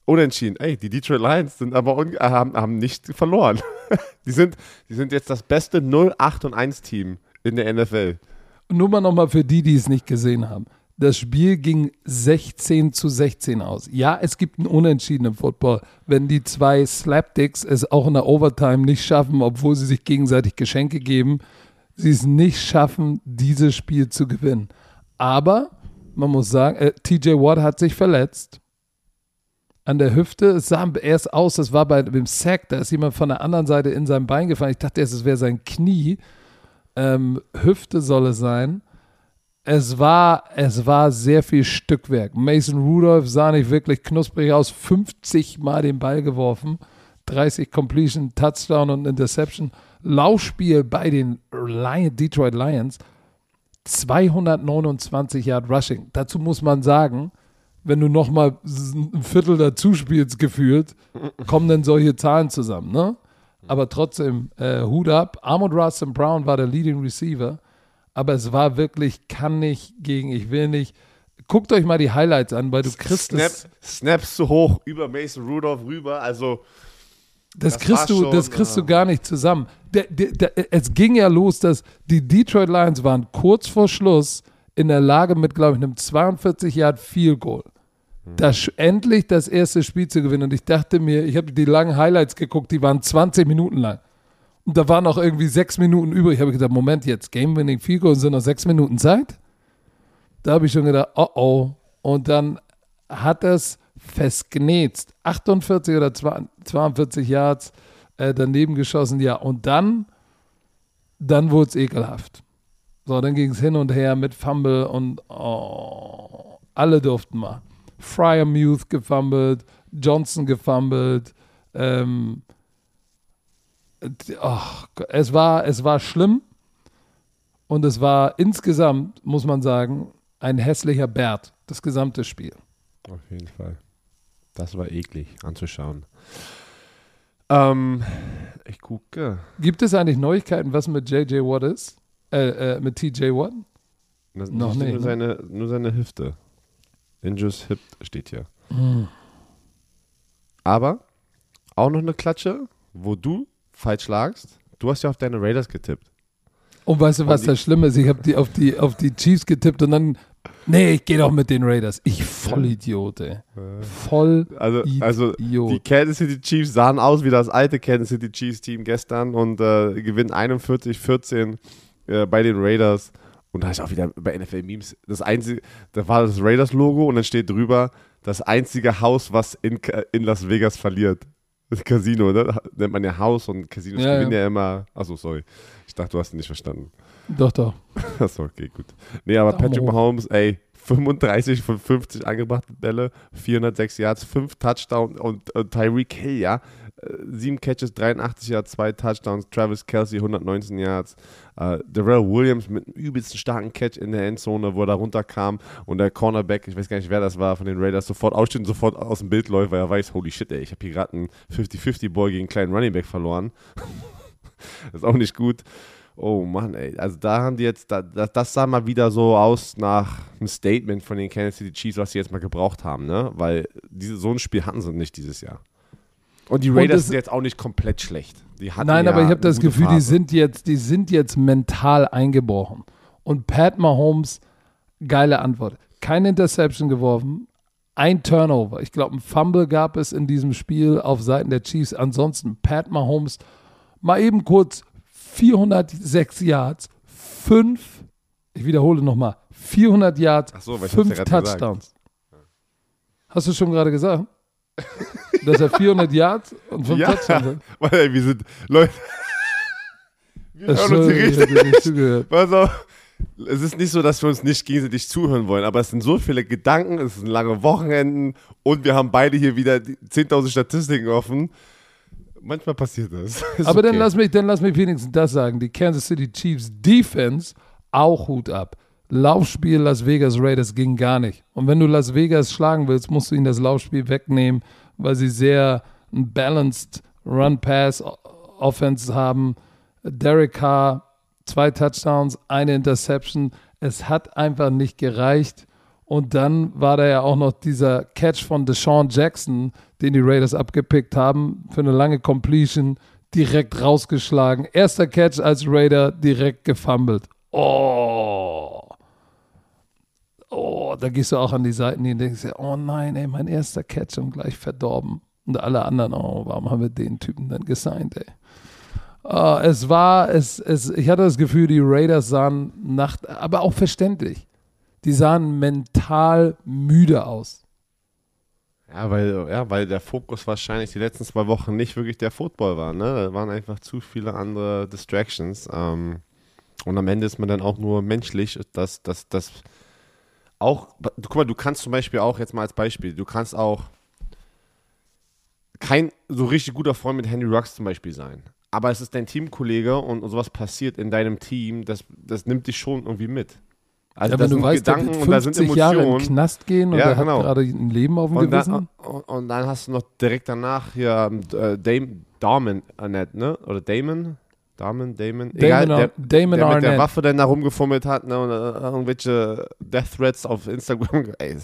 unentschieden. Ey, die Detroit Lions sind aber un, haben, haben nicht verloren. [laughs] die, sind, die sind jetzt das beste 0-8 und 1 Team in der NFL. Nur mal nochmal für die, die es nicht gesehen haben. Das Spiel ging 16 zu 16 aus. Ja, es gibt einen Unentschieden im Football. Wenn die zwei Slapdicks es auch in der Overtime nicht schaffen, obwohl sie sich gegenseitig Geschenke geben, sie es nicht schaffen, dieses Spiel zu gewinnen. Aber man muss sagen, äh, TJ Watt hat sich verletzt. An der Hüfte, es sah erst aus, das war bei dem Sack, da ist jemand von der anderen Seite in sein Bein gefallen. Ich dachte erst, es wäre sein Knie. Ähm, Hüfte soll es sein. Es war, es war sehr viel Stückwerk. Mason Rudolph sah nicht wirklich knusprig aus, 50 Mal den Ball geworfen, 30 Completion, Touchdown und Interception. Laufspiel bei den Lion, Detroit Lions, 229 Yard Rushing. Dazu muss man sagen, wenn du nochmal ein Viertel dazu spielst, gefühlt, kommen dann solche Zahlen zusammen, ne? Aber trotzdem, äh, Hut ab. Armand Russell Brown war der Leading Receiver, aber es war wirklich, kann nicht gegen, ich will nicht. Guckt euch mal die Highlights an, weil du kriegst Snap, Snaps zu hoch über Mason Rudolph rüber, also das, das kriegst, du, schon, das kriegst du gar nicht zusammen. Der, der, der, es ging ja los, dass die Detroit Lions waren kurz vor Schluss in der Lage mit, glaube ich, einem 42 Yard Field Goal. Das, endlich das erste Spiel zu gewinnen. Und ich dachte mir, ich habe die langen Highlights geguckt, die waren 20 Minuten lang. Und da waren noch irgendwie sechs Minuten übrig. Ich habe gedacht, Moment, jetzt Game-Winning Field Goal sind noch sechs Minuten Zeit. Da habe ich schon gedacht, oh oh. Und dann hat es festgenetzt. 48 oder 42 Yards äh, daneben geschossen, ja. Und dann, dann wurde es ekelhaft. So, dann ging es hin und her mit Fumble und oh, alle durften mal. Fryer Muth gefumbled, Johnson gefumbled. Ähm, oh, es, war, es war schlimm und es war insgesamt, muss man sagen, ein hässlicher Bert, das gesamte Spiel. Auf jeden Fall. Das war eklig anzuschauen. Ähm, ich gucke. Gibt es eigentlich Neuigkeiten, was mit JJ Watt ist? Äh, äh, mit TJ Watt? Das Noch nicht. Nur, ne? seine, nur seine Hüfte. Injust Hip steht hier. Mhm. Aber auch noch eine Klatsche, wo du falsch lagst. Du hast ja auf deine Raiders getippt. Und weißt du, was das Schlimme ist? Ich habe die auf, die auf die Chiefs getippt und dann, nee, ich gehe doch mit den Raiders. Ich Vollidiot, ey. Voll also, also die Kansas City Chiefs sahen aus wie das alte Kansas City Chiefs Team gestern und äh, gewinnen 41-14 äh, bei den Raiders. Und da ist auch wieder bei NFL Memes das einzige, da war das Raiders-Logo und dann steht drüber, das einzige Haus, was in, in Las Vegas verliert. Das Casino, ne? Nennt man ja Haus und Casinos ja, gewinnen ja. ja immer. Achso, sorry. Ich dachte, du hast ihn nicht verstanden. Doch, doch. [laughs] Achso, okay, gut. Nee, aber Daumen Patrick hoch. Mahomes, ey, 35 von 50 angebrachte Bälle, 406 Yards, 5 Touchdowns und, und Tyreek Hill, ja, 7 Catches, 83 Yards, 2 Touchdowns, Travis Kelsey 119 Yards, äh, Darrell Williams mit einem übelsten starken Catch in der Endzone, wo er da runterkam und der Cornerback, ich weiß gar nicht, wer das war, von den Raiders, sofort aufsteht sofort aus dem Bild läuft, weil er weiß, holy shit, ey, ich habe hier gerade einen 50-50-Ball gegen einen kleinen Running Back verloren. das [laughs] ist auch nicht gut. Oh Mann, ey. Also da haben die jetzt, da, das, das sah mal wieder so aus nach einem Statement von den Kansas City Chiefs, was sie jetzt mal gebraucht haben, ne? Weil diese, so ein Spiel hatten sie nicht dieses Jahr. Und die Raiders Und sind jetzt auch nicht komplett schlecht. Nein, ja aber ich habe das Gefühl, Phase. die sind, jetzt, die sind jetzt mental eingebrochen. Und Pat Mahomes, geile Antwort. Keine Interception geworfen, ein Turnover. Ich glaube, ein Fumble gab es in diesem Spiel auf Seiten der Chiefs. Ansonsten Pat Mahomes mal eben kurz 406 Yards, 5, ich wiederhole nochmal, 400 Yards, so, 5 Touchdowns. Hast du schon gerade gesagt? [laughs] Dass er 400 Yards und 5 Ja, Touchdowns hat? weil ey, wir sind, Leute, [laughs] wir hören uns hier richtig. Pass auf. Es ist nicht so, dass wir uns nicht gegenseitig zuhören wollen, aber es sind so viele Gedanken, es sind lange Wochenenden und wir haben beide hier wieder die 10.000 Statistiken offen. Manchmal passiert das. [laughs] Ist Aber dann okay. lass mich, dann lass mich wenigstens das sagen. Die Kansas City Chiefs Defense auch Hut ab. Laufspiel Las Vegas Raiders ging gar nicht. Und wenn du Las Vegas schlagen willst, musst du ihnen das Laufspiel wegnehmen, weil sie sehr ein balanced Run-Pass-Offense haben. Derek Carr, zwei Touchdowns, eine Interception. Es hat einfach nicht gereicht. Und dann war da ja auch noch dieser Catch von Deshaun Jackson, den die Raiders abgepickt haben, für eine lange Completion, direkt rausgeschlagen. Erster Catch als Raider, direkt gefummelt. Oh. Oh, da gehst du auch an die Seiten hin und denkst dir, oh nein, ey, mein erster Catch und gleich verdorben. Und alle anderen, oh, warum haben wir den Typen dann gesigned, ey? Oh, es war, es, es, ich hatte das Gefühl, die Raiders sahen nach, aber auch verständlich. Die sahen mental müde aus. Ja, weil, ja, weil der Fokus wahrscheinlich die letzten zwei Wochen nicht wirklich der Football war. Ne? Da waren einfach zu viele andere Distractions. Ähm, und am Ende ist man dann auch nur menschlich, dass das, das auch, guck mal, du kannst zum Beispiel auch, jetzt mal als Beispiel, du kannst auch kein so richtig guter Freund mit Henry Rux zum Beispiel sein. Aber es ist dein Teamkollege und, und sowas passiert in deinem Team, das, das nimmt dich schon irgendwie mit. Also ja, da wenn du sind weißt, Gedanken und da sind 50 Jahre im Emotionen. Knast gehen und Ja, er genau. hat gerade ein Leben auf dem Und Gewissen. dann, und, und dann hast du noch direkt danach hier ähm, äh, Dame, Damon Arnett, ne? Oder Damon? Damon, Damon? Egal, Damon, der, Ar- Damon der mit der. Waffe dann da rumgefummelt hat ne? und äh, irgendwelche Death Threats auf Instagram [laughs] ey,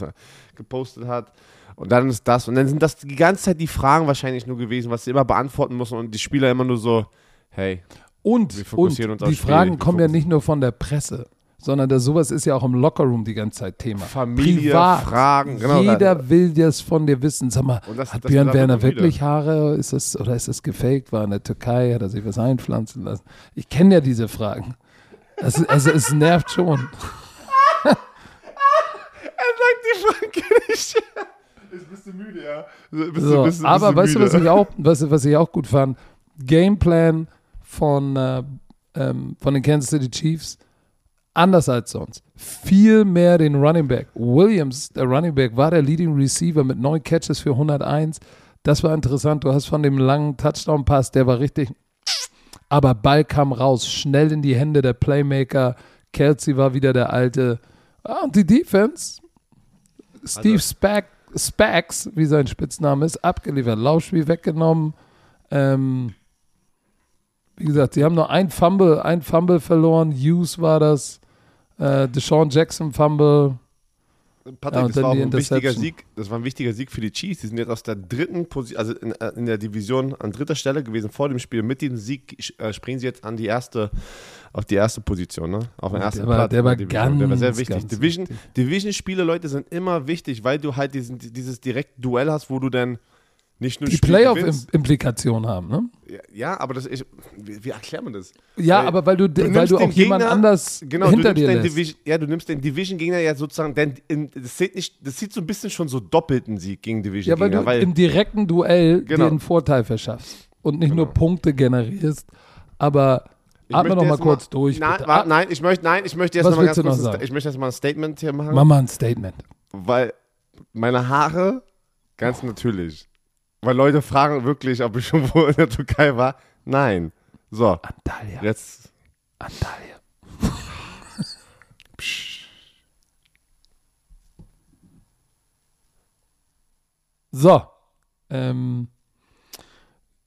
gepostet hat. Und dann ist das. Und dann sind das die ganze Zeit die Fragen wahrscheinlich nur gewesen, was sie immer beantworten müssen. Und die Spieler immer nur so, hey, Und, Wir und fokussieren uns die. Fragen kommen ja nicht nur von der Presse, sondern das, sowas ist ja auch im Lockerroom die ganze Zeit Thema. Familie, Privat. Fragen, genau. Jeder will das von dir wissen. Sag mal, das- hat das Björn Werner wieder. wirklich Haare? Ist das, oder ist das gefaked? War in der Türkei? Hat er sich was einpflanzen lassen? Ich kenne ja diese Fragen. Es, also es nervt schon. [laughs] Er sagt die Fragen kenn ich. Jetzt bist du müde, ja. Bist So, du, bist, aber bist weißt du, was ich, auch, was, was ich auch gut fand? Gameplan von, äh, ähm, von den Kansas City Chiefs anders als sonst. Viel mehr den Running Back. Williams, der Running Back, war der Leading Receiver mit neun Catches für 101. Das war interessant. Du hast von dem langen Touchdown-Pass, der war richtig. Aber Ball kam raus, schnell in die Hände der Playmaker. Kelsey war wieder der alte. Ah, und die Defense, Steve Also- Spack, Spax, wie sein Spitzname ist, abgeliefert. Laufspiel weggenommen. Ähm, wie gesagt, sie haben nur ein Fumble, ein Fumble verloren. Hughes war das. Äh, Deshaun Jackson Fumble. Patrick, Ja, das war ein wichtiger. Sieg. Das war ein wichtiger Sieg für die Chiefs. Die sind jetzt aus der dritten Position, also in, äh, in der Division an dritter Stelle gewesen vor dem Spiel. Mit diesem Sieg äh, springen sie jetzt an die erste, auf die erste Position, ne? Auf den Der ersten war- Platz. der in war Division. Der war sehr ganz, wichtig. ganz Division, wichtig. Division-Spiele, Leute, sind immer wichtig, weil du halt diesen, dieses direkte Duell hast, wo du dann nicht nur Die. Playoff-Implikationen haben, ne? Ja, aber das ist, wie, wie erklärt man das? Ja, Weil aber weil du, du weil du auch jemand anders Genau, hinter dir lässt. Division, ja, du nimmst den Division-Gegner ja sozusagen, denn in, das, sieht nicht, das sieht so ein bisschen schon so doppelten Sieg gegen Ja, weil Division-Gegner. du weil, im direkten Duell Genau. dir einen Vorteil verschaffst und nicht nur Genau. Punkte generierst. Aber Ich atme noch mal kurz durch. Nein, warte, Ah, nein, ich möchte, nein, ich möchte jetzt Was noch mal ganz kurz, noch ich möchte jetzt mal ein Statement hier machen, Mach mal ein Statement. weil meine Haare, ganz natürlich, weil Leute fragen wirklich, ob ich schon wohl in der Türkei war. Nein. So, Antalya. jetzt, Antalya. [laughs] So. Ähm,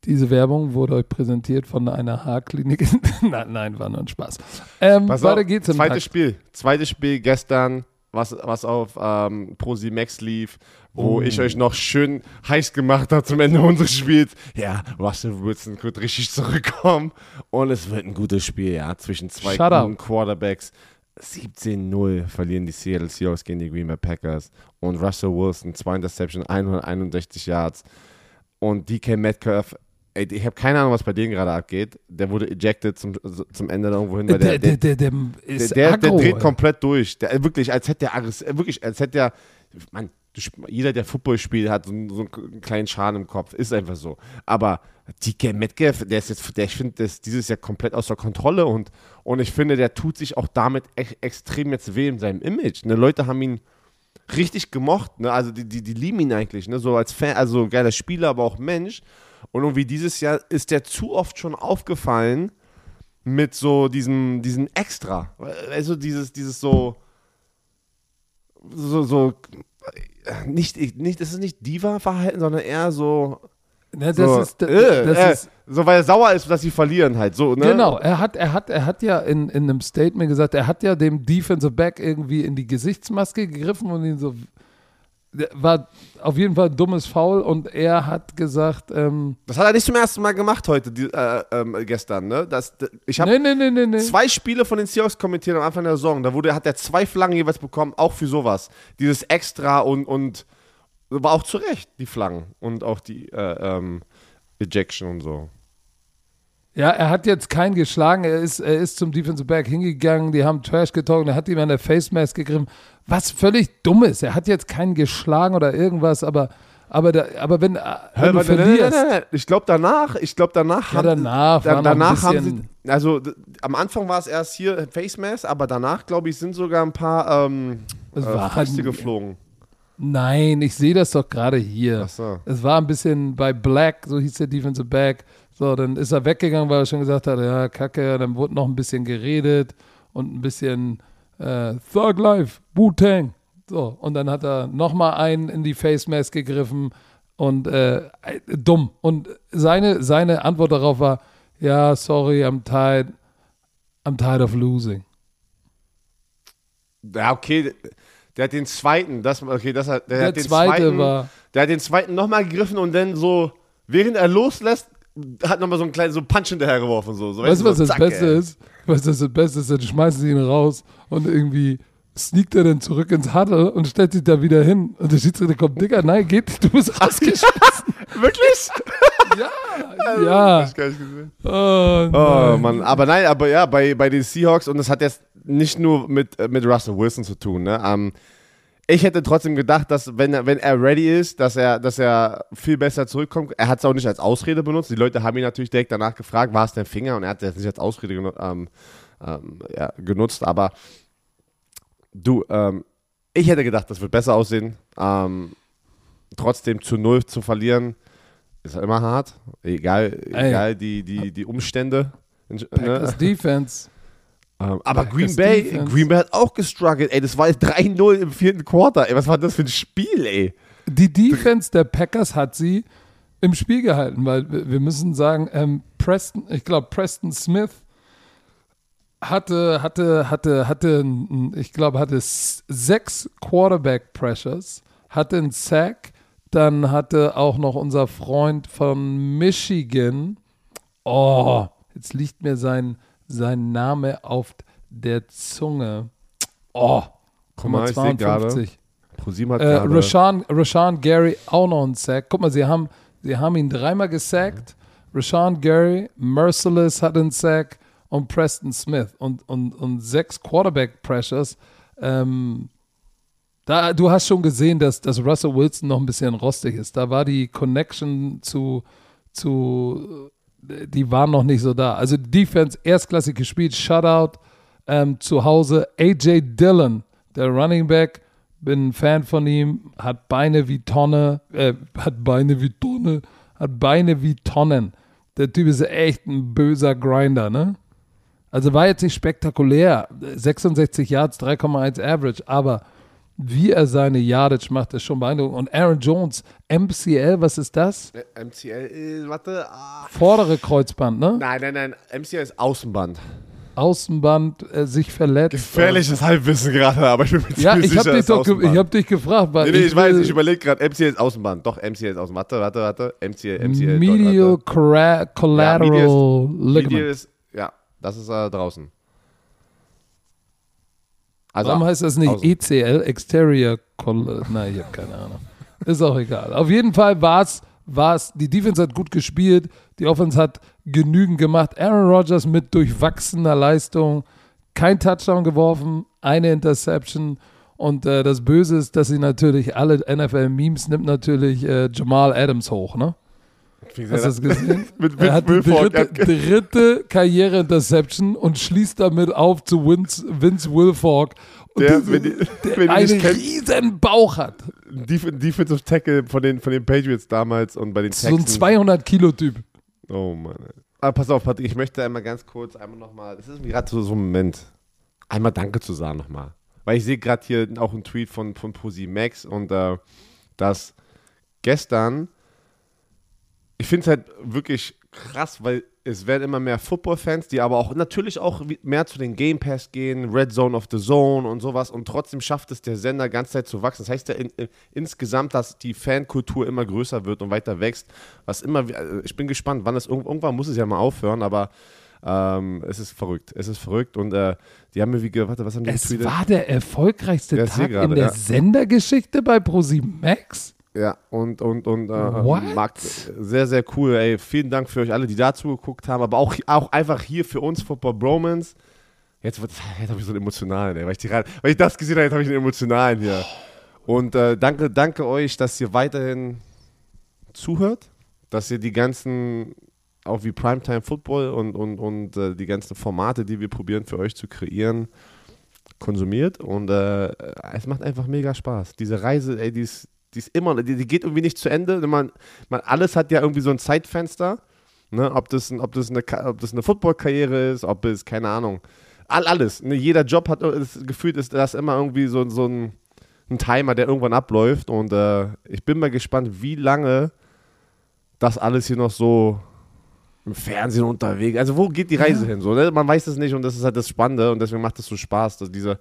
diese Werbung wurde euch präsentiert von einer Haarklinik. [laughs] nein, nein, war nur ein Spaß. Ähm, weiter geht's im zweites Takt. Spiel, zweites Spiel gestern, was, was auf ähm, Prosi Max lief, wo Oh. ich euch noch schön heiß gemacht habe zum Ende [laughs] unseres Spiels. Ja, Russell Wilson wird richtig [laughs] zurückkommen und es wird ein gutes Spiel, ja, zwischen zwei guten. Quarterbacks. 17-0 verlieren die Seattle Seahawks gegen die Green Bay Packers und Russell Wilson, zwei Interception, 161 Yards und DK Metcalf, ey, ich habe keine Ahnung, was bei denen gerade abgeht. Der wurde ejected zum, zum Ende irgendwo hin, Der, der, der, der, der der, ist der, der aggro, dreht ey. komplett durch. Der, wirklich, als hätte der wirklich, als hätte der, Mann, jeder, der Football spielt, hat so, einen- so einen kleinen Schaden im Kopf. Ist einfach so. Aber DK Metcalf, der ist jetzt, der, ich finde, der ist dieses Jahr komplett außer Kontrolle und, und ich finde, der tut sich auch damit echt extrem jetzt weh in seinem Image. Ne? Leute haben ihn richtig gemocht, ne? Also die, die, die lieben ihn eigentlich, ne? So als Fan, also geiler Spieler, aber auch Mensch. Und irgendwie dieses Jahr ist der zu oft schon aufgefallen mit so diesem, diesem Extra. Also dieses, dieses so, so, so, nicht, nicht, das ist nicht Diva-Verhalten, sondern eher so, Ne, das so, ist, das, äh, das äh, ist so, weil er sauer ist, dass sie verlieren halt, so, ne? Genau, er hat, er hat, er hat ja in, in einem Statement gesagt, er hat ja dem Defensive Back irgendwie in die Gesichtsmaske gegriffen und ihn so. War auf jeden Fall ein dummes Foul und er hat gesagt, ähm, Das hat er nicht zum ersten Mal gemacht heute, die, äh, ähm, gestern, ne? Das, ich habe nee, nee, nee. zwei Spiele von den Seahawks kommentiert am Anfang der Saison. Da wurde, hat er zwei Flaggen jeweils bekommen, auch für sowas. Dieses Extra und, und war auch zu Recht, die Flaggen. Und auch die äh, ähm, Ejection und so. Ja, er hat jetzt keinen geschlagen, er ist, er ist zum Defensive Back hingegangen, die haben Trash getalkt, er hat ihm an der Face Mask gegriffen, was völlig dumm ist. Er hat jetzt keinen geschlagen oder irgendwas, aber, aber, da, aber wenn, wenn Hör, du warte, nein, nein, verlierst, nein. Ich glaube danach, ich glaube danach Ja, haben- danach ein danach haben sie, also am Anfang war es erst hier Face Mask, aber danach glaube ich sind sogar ein paar ähm, Es äh, halt- geflogen. Nein, ich sehe das doch gerade hier. So. Es war ein bisschen bei Black, so hieß der Defensive Back. So, dann ist er weggegangen, weil er schon gesagt hat, ja, kacke, dann wurde noch ein bisschen geredet und ein bisschen äh, Thug Life, Wu-Tang. So, und dann hat er nochmal einen in die Face Mask gegriffen und äh, dumm. Und seine, seine Antwort darauf war, ja, sorry, I'm tired, I'm tired of losing. Ja, okay, der hat den zweiten, das, okay, das hat, der, Der hat den zweite zweiten, war- der hat den zweiten nochmal gegriffen und dann so, während er loslässt, hat nochmal so einen kleinen so Punch hinterher geworfen, so. so Weißt du, was so, das zack, Beste ey. ist? Weißt du, was das Beste ist? Dann schmeißen sie ihn raus und irgendwie sneakt er dann zurück ins Huddle und stellt sich da wieder hin. Und der Schiedsrichter kommt, Digga, nein, geht, du bist [laughs] rausgeschmissen. [laughs] Wirklich? ja, ja. [laughs] Das hab ich gar nicht gesehen. Oh, Oh. Mann, aber nein, aber ja, bei, bei den Seahawks und das hat jetzt nicht nur mit, äh, mit Russell Wilson zu tun, ne? Ähm, ich hätte trotzdem gedacht, dass wenn er, wenn er ready ist, dass er, dass er viel besser zurückkommt. Er hat es auch nicht als Ausrede benutzt. Die Leute haben ihn natürlich direkt danach gefragt, war es dein Finger? Und er hat das nicht als Ausrede genu ähm, ähm, ja, genutzt. Aber du, ähm, ich hätte gedacht, das wird besser aussehen. Ähm, trotzdem zu null zu verlieren, ist halt immer hart. Egal, Ey. egal die, die, die Umstände. Ne? Packers [laughs] Defense. Ähm, aber Green Bay, Defense. Green Bay hat auch gestruggelt. Ey, das war jetzt 3-0 im vierten Quarter. Ey, was war das für ein Spiel, ey? Die Defense der Packers hat sie im Spiel gehalten, weil wir müssen sagen, ähm, Preston, ich glaube, Preston Smith hatte, hatte, hatte, hatte, ich glaube, hatte sechs Quarterback Pressures, hatte einen Sack, dann hatte auch noch unser Freund von Michigan, oh, jetzt liegt mir sein, sein Name auf der Zunge. Oh, Guck mal, ich seh gerade. 52. ProSieben hat Äh, gerade- Rashawn Gary auch noch einen Sack. Guck mal, sie haben, sie haben ihn dreimal gesackt. Rashawn Gary, Merciless hat einen Sack und Preston Smith und, und, und sechs Quarterback-Pressures. Ähm, da, du hast schon gesehen, dass, dass Russell Wilson noch ein bisschen rostig ist. Da war die Connection zu, zu die waren noch nicht so da. Also Defense erstklassig gespielt, Shutout ähm, zu Hause. AJ Dillon, der Running Back, bin ein Fan von ihm, hat Beine wie Tonne, äh, hat Beine wie Tonne, hat Beine wie Tonnen. Der Typ ist echt ein böser Grinder, ne? Also war jetzt nicht spektakulär. 66 Yards, 3,1 Average, aber wie er seine Yardage macht, ist schon beeindruckend. Und Aaron Jones, MCL, was ist das? Äh, MCL, äh, warte. Ah. Vordere Kreuzband, ne? Nein, nein, nein. MCL ist Außenband. Außenband, äh, sich verletzt. Gefährliches Halbwissen gerade, aber ich bin mir Ja, ziemlich ich habe sicher, dich, ist doch ich hab dich gefragt, weil Nee, nee, ich, weiß, will ich überlege gerade, MCL ist Außenband. Doch, MCL ist Außenband. Warte, warte, warte. MCL, MCL. Medial dort. Collateral Ja, Medial Ligament. Medial ist, ja, das ist äh, draußen. Also, Warum heißt das nicht außen. ECL, Exterior Nein, ich habe keine Ahnung. Ist auch egal. Auf jeden Fall war es, die Defense hat gut gespielt, die Offense hat genügend gemacht. Aaron Rodgers mit durchwachsener Leistung, kein Touchdown geworfen, eine Interception Und äh, das Böse ist, dass sie natürlich alle NFL-Memes nimmt natürlich äh, Jamal Adams hoch, ne? Hast du das gesehen? [laughs] Mit er hat die dritte, dritte Karriere-Interception und schließt damit auf zu Vince, Vince Wilfork, und Der, wenn die- der wenn einen kennt- riesen Bauch hat. Def Defensive Tackle von den, von den Patriots damals und bei den So ein Texans. 200-Kilo-Typ. Oh Mann. Aber pass auf, Patrick, ich möchte einmal ganz kurz, einmal nochmal, das ist mir gerade so, so ein Moment, einmal Danke zu sagen nochmal. Weil ich sehe gerade hier auch einen Tweet von, von Posi Max und äh, dass gestern, ich finde es halt wirklich krass, weil es werden immer mehr Football-Fans, die aber auch natürlich auch mehr zu den Game Pass gehen, Red Zone of the Zone und sowas und trotzdem schafft es der Sender ganze Zeit zu wachsen. Das heißt ja in, in, insgesamt, dass die Fankultur immer größer wird und weiter wächst, was immer, also ich bin gespannt, wann es, irgend- irgendwann muss es ja mal aufhören, aber ähm, es ist verrückt, es ist verrückt und äh, die haben mir wie, warte, was haben die Es getweetet? war der erfolgreichste seh Tag gerade, in der ja. Sendergeschichte bei ProSieben Max. Ja, und, und, und äh? Marc, sehr, sehr cool. Ey, vielen Dank für euch alle, die dazu geguckt haben, aber auch, auch einfach hier für uns Football Bromans. Jetzt, wird- [laughs] jetzt habe ich so einen emotionalen, ey, weil ich, die, weil ich das gesehen habe, jetzt habe ich einen emotionalen hier. Und äh, danke, danke euch, dass ihr weiterhin zuhört, dass ihr die ganzen, auch wie Primetime Football und, und, und äh, die ganzen Formate, die wir probieren für euch zu kreieren, konsumiert. Und äh, es macht einfach mega Spaß. Diese Reise, ey, die ist, die ist immer, die, die geht irgendwie nicht zu Ende. Man, man, alles hat ja irgendwie so ein Zeitfenster. Ne? Ob, das, ob, das eine, ob das eine Football-Karriere ist, ob es, keine Ahnung. All, alles. Ne? Jeder Job hat das gefühlt, ist das immer irgendwie so, so ein, ein Timer, der irgendwann abläuft. Und äh, ich bin mal gespannt, wie lange das alles hier noch so im Fernsehen unterwegs. Also wo geht die Reise hin? So, ne? Man weiß es nicht und das ist halt das Spannende und deswegen macht es so Spaß, dass diese.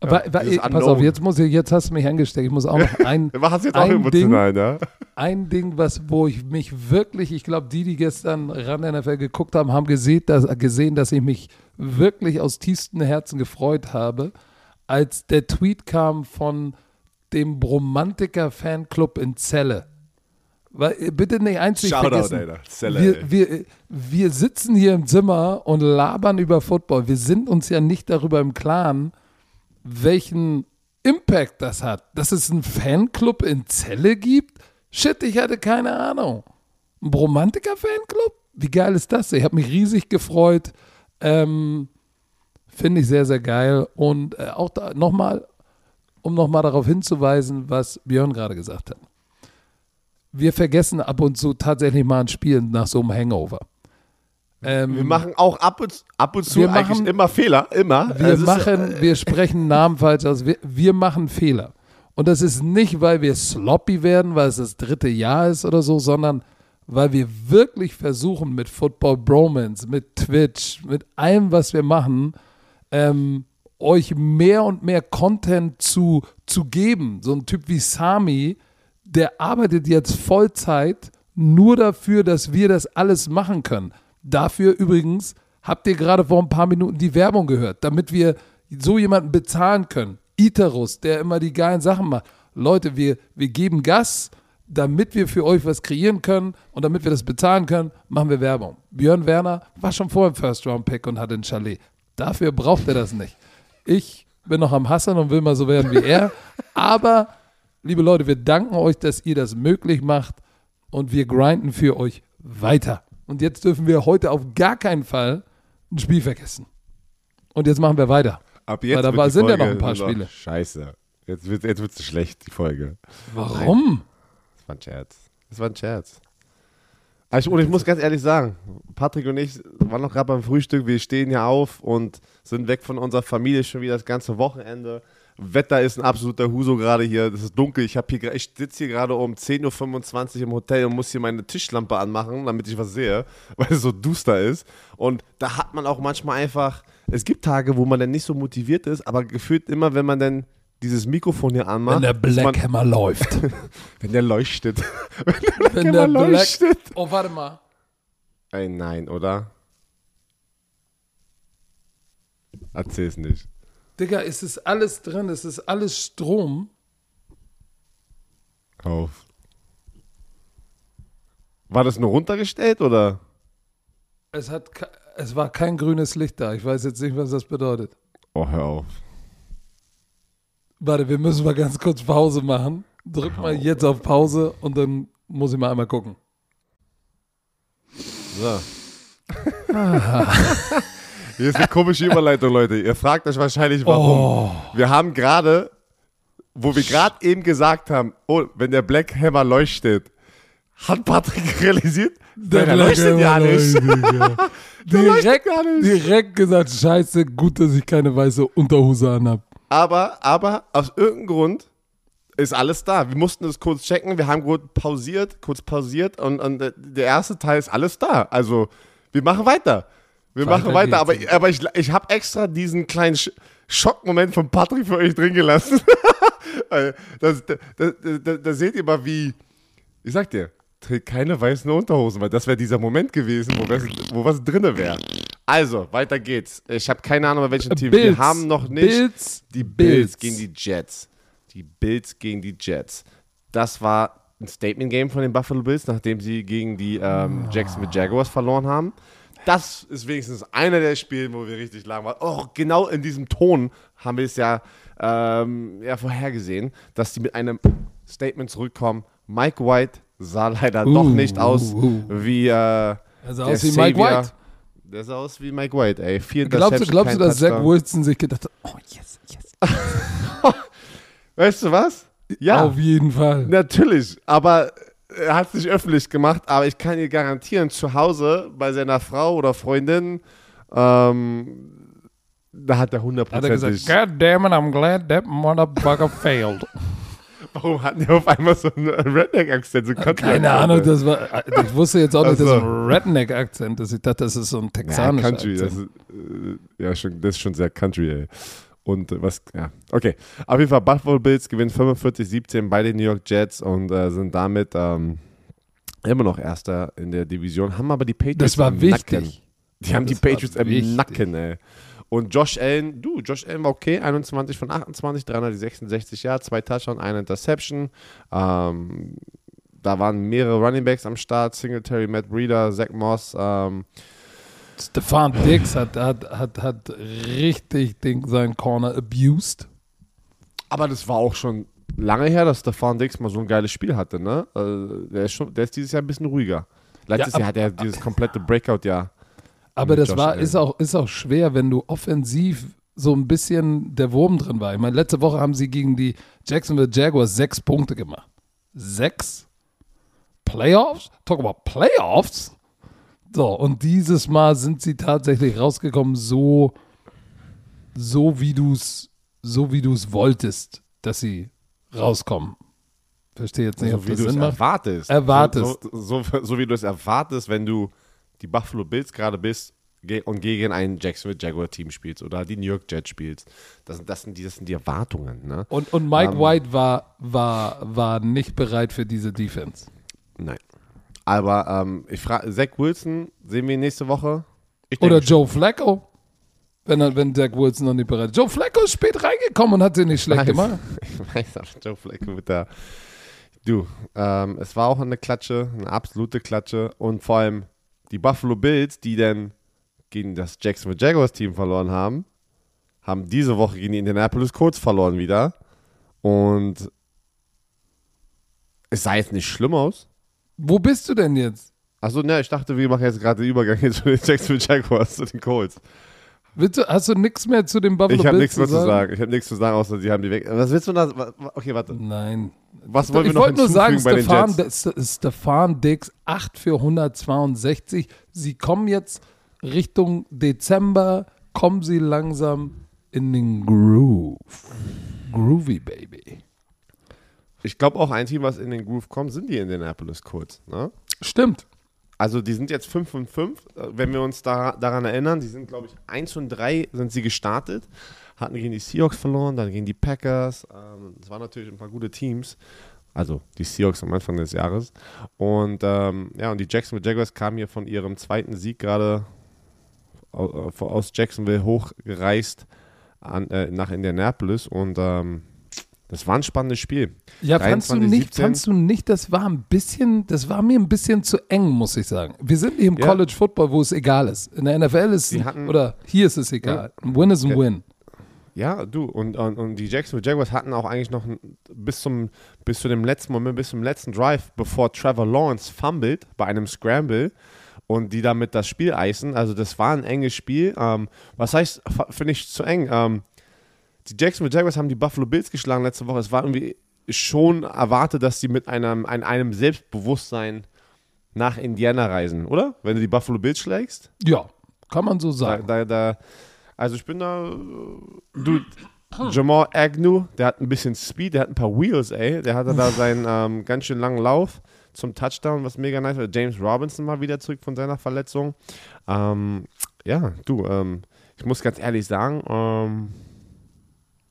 Aber, aber, dieses pass auf, jetzt, muss ich, jetzt hast du mich angesteckt. Ich muss auch noch [laughs] ein, Du machst jetzt auch Ein emotional, ne? ein Ding, was, wo ich mich wirklich, ich glaube, die, die gestern ran NFL geguckt haben, haben gesehen dass, gesehen, dass ich mich wirklich aus tiefstem Herzen gefreut habe, als der Tweet kam von dem Bromantiker Fanclub in Celle. Äh, bitte nicht einzig Shoutout, vergessen. Alter. Zelle, wir, wir, wir sitzen hier im Zimmer und labern über Football. Wir sind uns ja nicht darüber im Klaren, welchen Impact das hat. Dass es einen Fanclub in Celle gibt? Shit, ich hatte keine Ahnung. Ein Bromantiker-Fanclub? Wie geil ist das? Ich habe mich riesig gefreut. Ähm, Finde ich sehr, sehr geil. Und äh, auch nochmal, um nochmal darauf hinzuweisen, was Björn gerade gesagt hat. Wir vergessen ab und zu tatsächlich mal ein Spiel nach so einem Hangover. Ähm, Wir machen auch ab und, ab und zu Wir eigentlich machen- immer Fehler, immer. wir Es ist, machen, wir sprechen Namen falsch aus. Wir, wir machen Fehler. Und das ist nicht, weil wir sloppy werden, weil es das dritte Jahr ist oder so, sondern weil wir wirklich versuchen, mit Football Bromance, mit Twitch, mit allem, was wir machen, ähm, euch mehr und mehr Content zu, zu geben. So ein Typ wie Sami, der arbeitet jetzt Vollzeit nur dafür, dass wir das alles machen können. Dafür übrigens habt ihr gerade vor ein paar Minuten die Werbung gehört, damit wir so jemanden bezahlen können. Iterus, der immer die geilen Sachen macht. Leute, wir, wir geben Gas, damit wir für euch was kreieren können und damit wir das bezahlen können, machen wir Werbung. Björn Werner war schon vor dem First-Round-Pick und hatte ein Chalet. Dafür braucht er das nicht. Ich bin noch am Hasseln und will mal so werden wie er. Aber, liebe Leute, wir danken euch, dass ihr das möglich macht und wir grinden für euch weiter. Und jetzt dürfen wir heute auf gar keinen Fall ein Spiel vergessen. Und jetzt machen wir weiter. ab jetzt weil da wird war- die sind ja Folge noch ein paar Spiele. Scheiße. Jetzt wird es jetzt wird's schlecht, die Folge. Warum? Das war ein Scherz. Das war ein Scherz. Aber ich, und ich muss ganz ehrlich sagen, Patrick und ich waren noch gerade beim Frühstück, wir stehen hier auf und sind weg von unserer Familie schon wieder das ganze Wochenende. Wetter ist ein absoluter Huso gerade hier. Das ist dunkel. Ich, hier, ich sitze hier gerade um 10.25 Uhr im Hotel und muss hier meine Tischlampe anmachen, damit ich was sehe, [laughs] weil es so duster ist. Und da hat man auch manchmal einfach, es gibt Tage, wo man dann nicht so motiviert ist, aber gefühlt immer, wenn man dann dieses Mikrofon hier anmacht, Wenn der Black Hammer läuft. [laughs] wenn der leuchtet. [laughs] Wenn der Hammer Black. leuchtet. Oh, warte mal. Ey, nein, oder? Erzähl's nicht. Digga, es ist alles drin, es ist alles Strom. Auf. War das nur runtergestellt oder? Es, hat, es war kein grünes Licht da. Ich weiß jetzt nicht, was das bedeutet. Oh, hör auf. Warte, wir müssen mal ganz kurz Pause machen. Drück mal jetzt auf Pause und dann muss ich mal einmal gucken. So. [laughs] Hier ist eine komische Überleitung, Leute. Ihr fragt euch wahrscheinlich, warum. Oh. Wir haben gerade, wo wir gerade eben gesagt haben, oh, wenn der Black Hammer leuchtet, hat Patrick [laughs] realisiert, der, leuchtet ja nicht. [laughs] Der direkt, direkt gesagt, scheiße, gut, dass ich keine weiße Unterhose anhab. Aber, aber aus irgendeinem Grund ist alles da. Wir mussten das kurz checken. Wir haben kurz pausiert, kurz pausiert und, und der erste Teil ist alles da. Also, wir machen weiter. Wir Weiter machen weiter. Aber, aber ich, ich habe extra diesen kleinen Sch Schockmoment von Patrick für euch drin gelassen. [laughs] Das, da, seht ihr mal, wie. Ich sag dir, trägt keine weißen Unterhosen, weil das wäre dieser Moment gewesen, wo was, wo was drinne wäre. Also, weiter geht's. Ich habe keine Ahnung, bei welchem Team. Wir Bills. haben noch nicht. Bills. Die Bills, Bills. gegen die Jets. Die Bills gegen die Jets. Das war ein Statement-Game von den Buffalo Bills, nachdem sie gegen die ähm, Jacksonville Jaguars verloren haben. Das ist wenigstens einer der Spiele, wo wir richtig lang waren. Oh, genau in diesem Ton haben wir es ja, ähm, ja vorhergesehen, dass die mit einem Statement zurückkommen. Mike White sah leider Uh, doch nicht aus uh, uh. wie, äh, Er sah aus wie Mike Savior. White. Der sah aus wie Mike White, ey. Vier Glaubst du, glaubst du dass Zach. Wilson sich gedacht hat, oh yes, yes. [laughs] Weißt du was? Ja. Auf jeden Fall. Natürlich, aber er hat es nicht öffentlich gemacht, aber ich kann dir garantieren, zu Hause bei seiner Frau oder Freundin, ähm, da hat er er hundertprozentig. gesagt, God damn it, I'm glad that motherfucker failed. [laughs] Warum hat er auf einmal so einen Redneck-Akzent? So Keine? Ahnung, das war, ich wusste jetzt auch nicht, dass Ach es so. ein Redneck-Akzent ist. Ich dachte, das ist so ein ja, texanischer Country, das Akzent. ist, äh, ja, schon, das ist schon sehr Country, ey. Und äh, was, ja, okay. Auf jeden Fall, Buffalo Bills gewinnen 45-17 bei den New York Jets und äh, sind damit ähm, immer noch Erster in der Division, haben aber die Patriots Das war im wichtig. Nacken. Die haben die Das war Patriots im wichtig. Nacken, ey. Und Josh Allen, du, Josh Allen war okay, 21 von 28, 366 Yards, zwei Touchdowns, eine Interception. Ähm, da waren mehrere Running Backs am Start, Singletary, Matt Breeder, Zach Moss. Ähm, Stefan Dix hat, hat, hat, hat richtig den, seinen Corner abused. aber das war auch schon lange her, dass Stefan Dix mal so ein geiles Spiel hatte, ne? Also, der, ist schon, der ist dieses Jahr ein bisschen ruhiger. Letztes Ja, Jahr hat er dieses komplette Breakout-Jahr. Aber das Josh war, Allen. ist auch, ist auch schwer, wenn du offensiv so ein bisschen der Wurm drin war. Ich meine, letzte Woche haben sie gegen die Jacksonville Jaguars sechs Punkte gemacht. Sechs? Playoffs? Talk about Playoffs? So, und dieses Mal sind sie tatsächlich rausgekommen, so, so wie du es so wie du es wolltest, dass sie rauskommen. Verstehe jetzt nicht, so ob wie das du es Sinn macht. erwartest. Erwartest. So, so, so, wie du es erwartest, wenn du die Buffalo Bills gerade bist und gegen ein Jacksonville Jaguar Team spielst oder die New York Jets spielst. Das sind, das sind, die, das sind die Erwartungen, ne? Und, und Mike Ähm, White war, war, war nicht bereit für diese Defense. Nein. Aber ähm, ich frage, Zach Wilson sehen wir ihn nächste Woche? Ich Oder Joe Flacco. Wenn, er- wenn Zach Wilson noch nicht bereit ist. Joe Flacco ist spät reingekommen und hat sie nicht schlecht weiß. gemacht. [laughs] Ich weiß auch, Joe Flacco mit der. Du, ähm, es war auch eine Klatsche, eine absolute Klatsche. Und vor allem die Buffalo Bills, die dann gegen das Jacksonville Jaguars Team verloren haben, haben diese Woche gegen die Indianapolis Colts verloren wieder. Und es sah jetzt nicht schlimm aus. Wo bist du denn jetzt? Achso, ne, ich dachte, wir machen jetzt gerade den Übergang jetzt zu den Jacksonville Jaguars, zu den Colts. Willst du, hast du nichts mehr zu den Buffalo Ich habe Bills nichts mehr zu sagen. Ich habe nichts zu sagen, außer sie haben die weg. Was willst du da? Okay, warte. Nein. Was wollen wir ich noch wollte nur sagen, hinzufügen bei den Stefan, Jets? D- Stefan Dix, 8 für 162. Sie kommen jetzt Richtung Dezember, kommen sie langsam in den Groove. Groovy, Baby. Ich glaube auch ein Team, was in den Groove kommt, sind die Indianapolis Colts. Ne? Stimmt. Also die sind jetzt 5 und 5, wenn wir uns da, daran erinnern. Die sind, glaube ich, 1 und 3 sind sie gestartet. Hatten gegen die Seahawks verloren, dann gegen die Packers. Ähm, Das waren natürlich ein paar gute Teams. Also die Seahawks am Anfang des Jahres. Und ähm, ja, und die Jacksonville Jaguars kamen hier von ihrem zweiten Sieg gerade äh, aus Jacksonville hochgereist an, äh, nach Indianapolis. Und ähm, das war ein spannendes Spiel. Ja, fandst du 23, nicht, 17? fandst du nicht, das war ein bisschen, das war mir ein bisschen zu eng, muss ich sagen. Wir sind hier im Ja. College Football, wo es egal ist. In der NFL ist hatten- oder hier ist es egal. Ein Win ist ein Ja. Win. Ja, du, und, und, und die Jacksonville Jaguars hatten auch eigentlich noch bis zum, bis zu dem letzten Moment, bis zum letzten Drive, bevor Trevor Lawrence fummelt bei einem Scramble und die damit das Spiel eisen. Also das war ein enges Spiel. Ähm, was heißt, finde ich zu eng? Ähm, die Jacksonville Jaguars haben die Buffalo Bills geschlagen letzte Woche. Es war irgendwie schon erwartet, dass sie mit einem, einem Selbstbewusstsein nach Indiana reisen, oder? Wenn du die Buffalo Bills schlägst? Ja, kann man so sagen. Da, da, da, also ich bin da, du, Jamal Agnew, der hat ein bisschen Speed, der hat ein paar Wheels, ey. Der hatte da seinen [laughs] ähm, ganz schön langen Lauf zum Touchdown, was mega nice war. James Robinson mal wieder zurück von seiner Verletzung. Ähm, ja, du, ähm, ich muss ganz ehrlich sagen, ähm,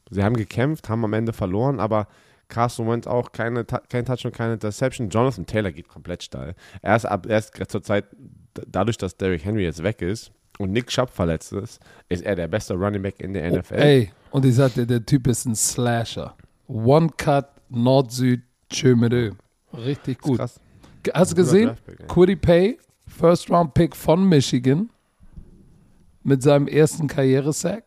sie haben gekämpft, haben am Ende verloren, aber Carson Wentz auch keine, kein Touch und keine Interception. Jonathan Taylor geht komplett steil. Er ist, ab, er ist zur Zeit, dadurch, dass Derrick Henry jetzt weg ist und Nick Chubb verletzt ist, ist er der beste Running Back in der NFL. Oh, ey, und ich sagte, der Typ ist ein Slasher. One Cut, Nord-Süd, Tschömerö. Richtig gut. Hast du gesehen? Quiddy Pay, First Round Pick von Michigan mit seinem ersten Karrieresack.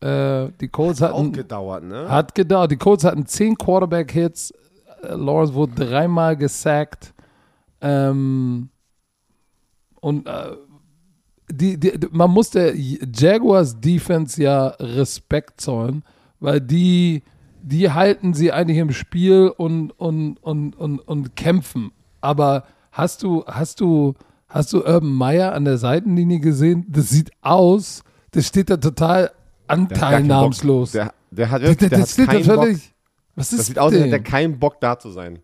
Äh, die Colts hatten. Auch gedauert, ne? Hat gedauert. Die Colts hatten zehn Quarterback-Hits. Äh, Lawrence wurde dreimal gesackt. Ähm, und äh, die, die, man muss der Jaguars Defense ja Respekt zollen, weil die, die halten sie eigentlich im Spiel und, und, und, und, und kämpfen. Aber hast du, hast du, hast du Urban Meyer an der Seitenlinie gesehen? Das sieht aus, das steht da total anteilnahmslos. Der, der, hat wirklich, der, der, der hat keinen Bock. Was ist das sieht aus, als hätte er keinen Bock da zu sein.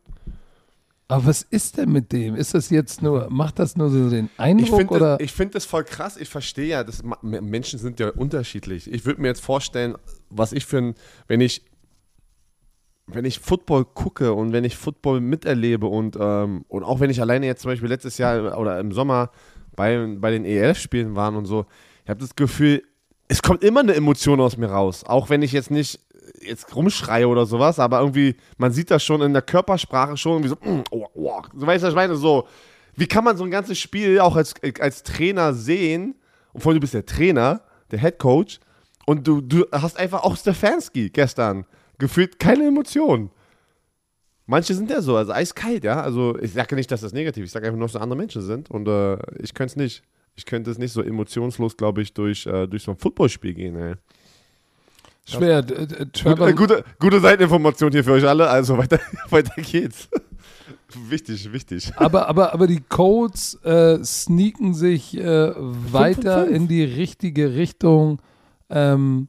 Aber was ist denn mit dem? Ist das jetzt nur, macht das nur so den Eindruck? Ich finde das, find das voll krass. Ich verstehe ja, dass Menschen sind ja unterschiedlich. Ich würde mir jetzt vorstellen, was ich für ein, wenn ich, wenn ich Football gucke und wenn ich Football miterlebe und, ähm, und auch wenn ich alleine jetzt zum Beispiel letztes Jahr oder im Sommer bei, bei den ELF-Spielen war und so, ich habe das Gefühl, es kommt immer eine Emotion aus mir raus. Auch wenn ich jetzt nicht jetzt rumschreie oder sowas, aber irgendwie, man sieht das schon in der Körpersprache schon, wie so, mm, oh, oh, so weißt du, ich meine, so, wie kann man so ein ganzes Spiel auch als, als Trainer sehen, und vor allem du bist der Trainer, der Head Coach, und du, du hast einfach auch Stefanski gestern gefühlt keine Emotionen. Manche sind ja so, also eiskalt, ja. Also ich sage nicht, dass das negativ ist, ich sage einfach nur, dass es andere Menschen sind und äh, ich könnte es nicht. Ich könnte es nicht so emotionslos, glaube ich, durch, äh, durch so ein Footballspiel gehen, ey. Schwer. Gut, gute, gute Seiteninformation hier für euch alle, also weiter, [laughs] weiter geht's. wichtig, wichtig. Aber, aber, aber die Codes äh, sneaken sich äh, weiter in die richtige Richtung. Ähm,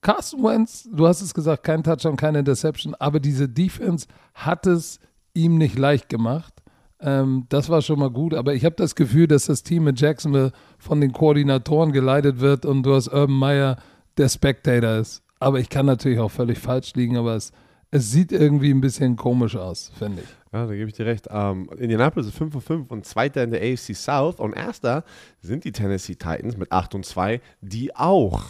Carson Wentz, du hast es gesagt, kein Touchdown, keine Interception, aber diese Defense hat es ihm nicht leicht gemacht. Ähm, das war schon mal gut, aber ich habe das Gefühl, dass das Team mit Jacksonville von den Koordinatoren geleitet wird und du hast Urban Meyer der Spectator ist. Aber ich kann natürlich auch völlig falsch liegen, aber es, es sieht irgendwie ein bisschen komisch aus, finde ich. Ja, da gebe ich dir recht. Ähm, Indianapolis ist 5 und 5 und Zweiter in der AFC South und Erster sind die Tennessee Titans mit 8 und 2, die auch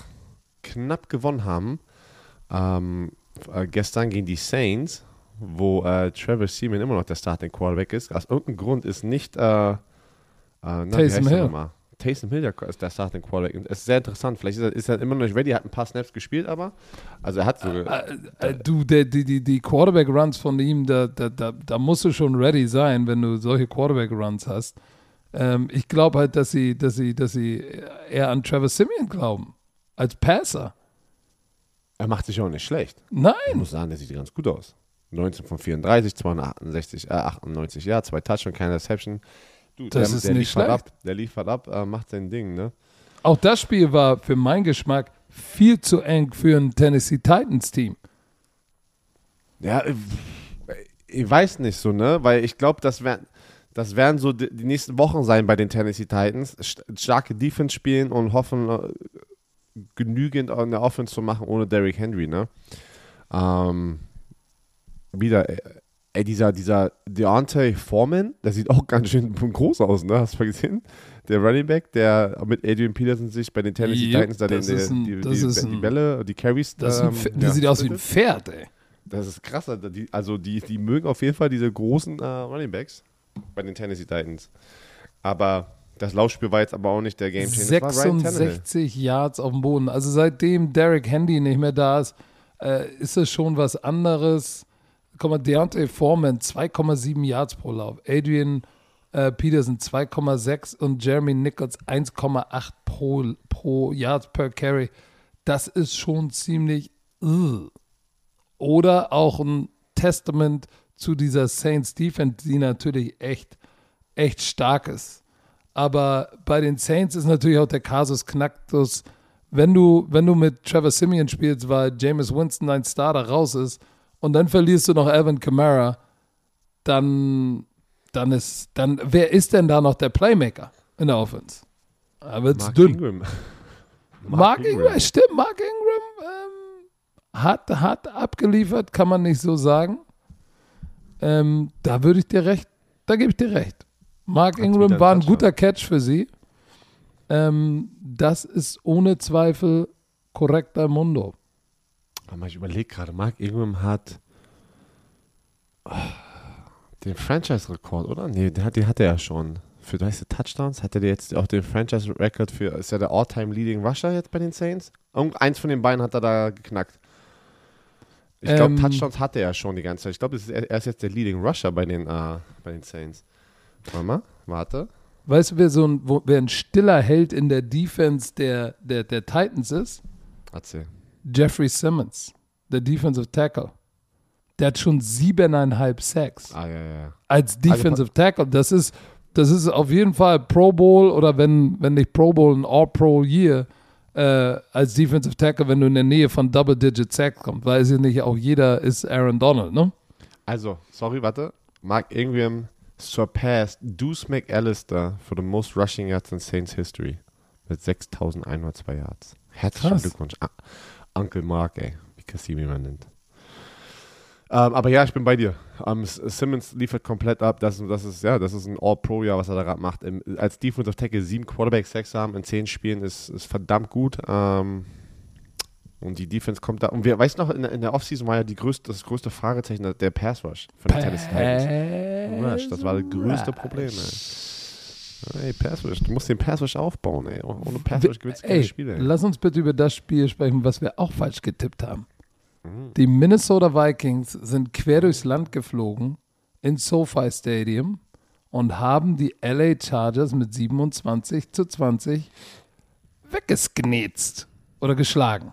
knapp gewonnen haben. Ähm, äh, gestern gegen die Saints, wo äh, Trevor Seaman immer noch der Starting Quarterback ist. Aus irgendeinem Grund ist nicht äh, äh, na, Taysom Hill. Taysom Hill ist der Starting Quarterback. Es ist sehr interessant. Vielleicht ist er, ist er, immer noch nicht ready. Er hat ein paar Snaps gespielt, aber also er hat so. Äh, äh, du, der, die, die, die Quarterback-Runs von ihm, da, da, da, da musst du schon ready sein, wenn du solche Quarterback-Runs hast. Ähm, ich glaube halt, dass sie, dass sie, dass sie eher an Trevor Simeon glauben als Passer. Er macht sich auch nicht schlecht. Nein. Ich muss sagen, der sieht ganz gut aus. 19 von 34, 268, äh, 98 ja, zwei Touch und keine Reception. Du, das der, ist der nicht schlecht. Ab, der liefert ab, äh, macht sein Ding, ne? Auch das Spiel war für meinen Geschmack viel zu eng für ein Tennessee Titans Team. Ja, ich, ich weiß nicht so, ne? Weil ich glaube, das werden das werden so die, die, nächsten Wochen sein bei den Tennessee Titans. Starke Defense spielen und hoffen, äh, genügend in der Offense zu machen ohne Derrick Henry, ne? Ähm, wieder, äh, Ey, dieser, dieser Deontay Foreman, der sieht auch ganz schön groß aus, ne? Hast du mal gesehen? Der Running Back, der mit Adrian Peterson sich bei den Tennessee yep, Titans da den, ein, die, die, die, die, Bälle, die Carries. Ähm, der ja, sieht aus wie ein Pferd, ey. Das ist krass. Die, also die, die mögen auf jeden Fall diese großen äh, Running Backs bei den Tennessee Titans. Aber Das Laufspiel war jetzt aber auch nicht der Game Changer. Das war Ryan Tannehill. 66 Yards auf dem Boden. Also seitdem Derek Handy nicht mehr da ist, äh, ist es schon was anderes. Guck mal, Deontay Foreman 2,7 Yards pro Lauf. Adrian äh, Peterson 2,6 und Jeremy Nichols 1,8 pro, pro Yards per Carry. Das ist schon ziemlich. Ugh. Oder auch ein Testament zu dieser Saints Defense, die natürlich echt, echt stark ist. Aber bei den Saints ist natürlich auch der Kasus Knacktus, wenn du, wenn du mit Trevor Simeon spielst, weil Jameis Winston dein Starter raus ist und dann verlierst du noch Alvin Kamara, dann, dann ist, dann, wer ist denn da noch der Playmaker in der Offense? Da wird's Mark dünn. Ingram. [laughs] Mark Ingram, stimmt, Mark Ingram ähm, hat, hat abgeliefert, kann man nicht so sagen. Ähm, da würde ich dir recht, da gebe ich dir recht. Mark Ingram war ein guter Catch für sie. Ähm, das ist ohne Zweifel korrekter Mundo. Aber ich überlege gerade, Mark Ingram hat oh, den Franchise-Rekord, oder? Nee, den hat, den hat er ja schon. Für 30 Touchdowns hat er jetzt auch den Franchise-Record für, ist er der All-Time-Leading Rusher jetzt bei den Saints? Irgend eins von den beiden hat er da geknackt. Ich glaube, Ähm, Touchdowns hatte er schon die ganze Zeit. Ich glaube, er ist jetzt der Leading Rusher bei den, äh, bei den Saints. Warte mal, warte. Weißt du, wer so ein, wo, wer ein stiller Held in der Defense der, der, der Titans ist? Erzähl. Jeffrey Simmons, der Defensive Tackle. Der hat schon siebeneinhalb Sacks Ah, ja, ja, als Defensive Tackle. Das ist, das ist auf jeden Fall Pro Bowl oder wenn, wenn nicht Pro Bowl, ein All-Pro Year äh, als Defensive Tackle, wenn du in der Nähe von Double-Digit Sacks kommst. Weiß ich nicht, auch jeder ist Aaron Donald, ne? Also, sorry, warte. Mark Ingram surpassed Deuce McAllister for the most rushing yards in Saints history mit 6.102 Yards. Herzlichen. Glückwunsch. Uncle Mark, ey, wie Cassini man nennt. Ähm, aber ja, ich bin bei dir. Ähm, Simmons liefert komplett ab. Das, das ist ja, das ist ein All-Pro-Jahr, was er da gerade macht. Im, als Defensive Tackle sieben Quarterback-Sacks haben in zehn Spielen ist, ist verdammt gut. Ähm, und die Defense kommt da. Und wir, weißt du noch, in, der- in der Offseason war ja die größte, das größte Fragezeichen der- der Pass-Rush von den Tennessee Titans. Rush, das war das größte Problem, ey. Ey, Passwish, du musst den Passwish aufbauen, ey. Ohne Passwish gewinnst du keine Spiele. ey. lass uns bitte über das Spiel sprechen, was wir auch falsch getippt haben. Mhm. Die Minnesota Vikings sind quer durchs Land geflogen ins SoFi Stadium und haben die LA Chargers mit 27 zu 20 weggesknetzt oder geschlagen.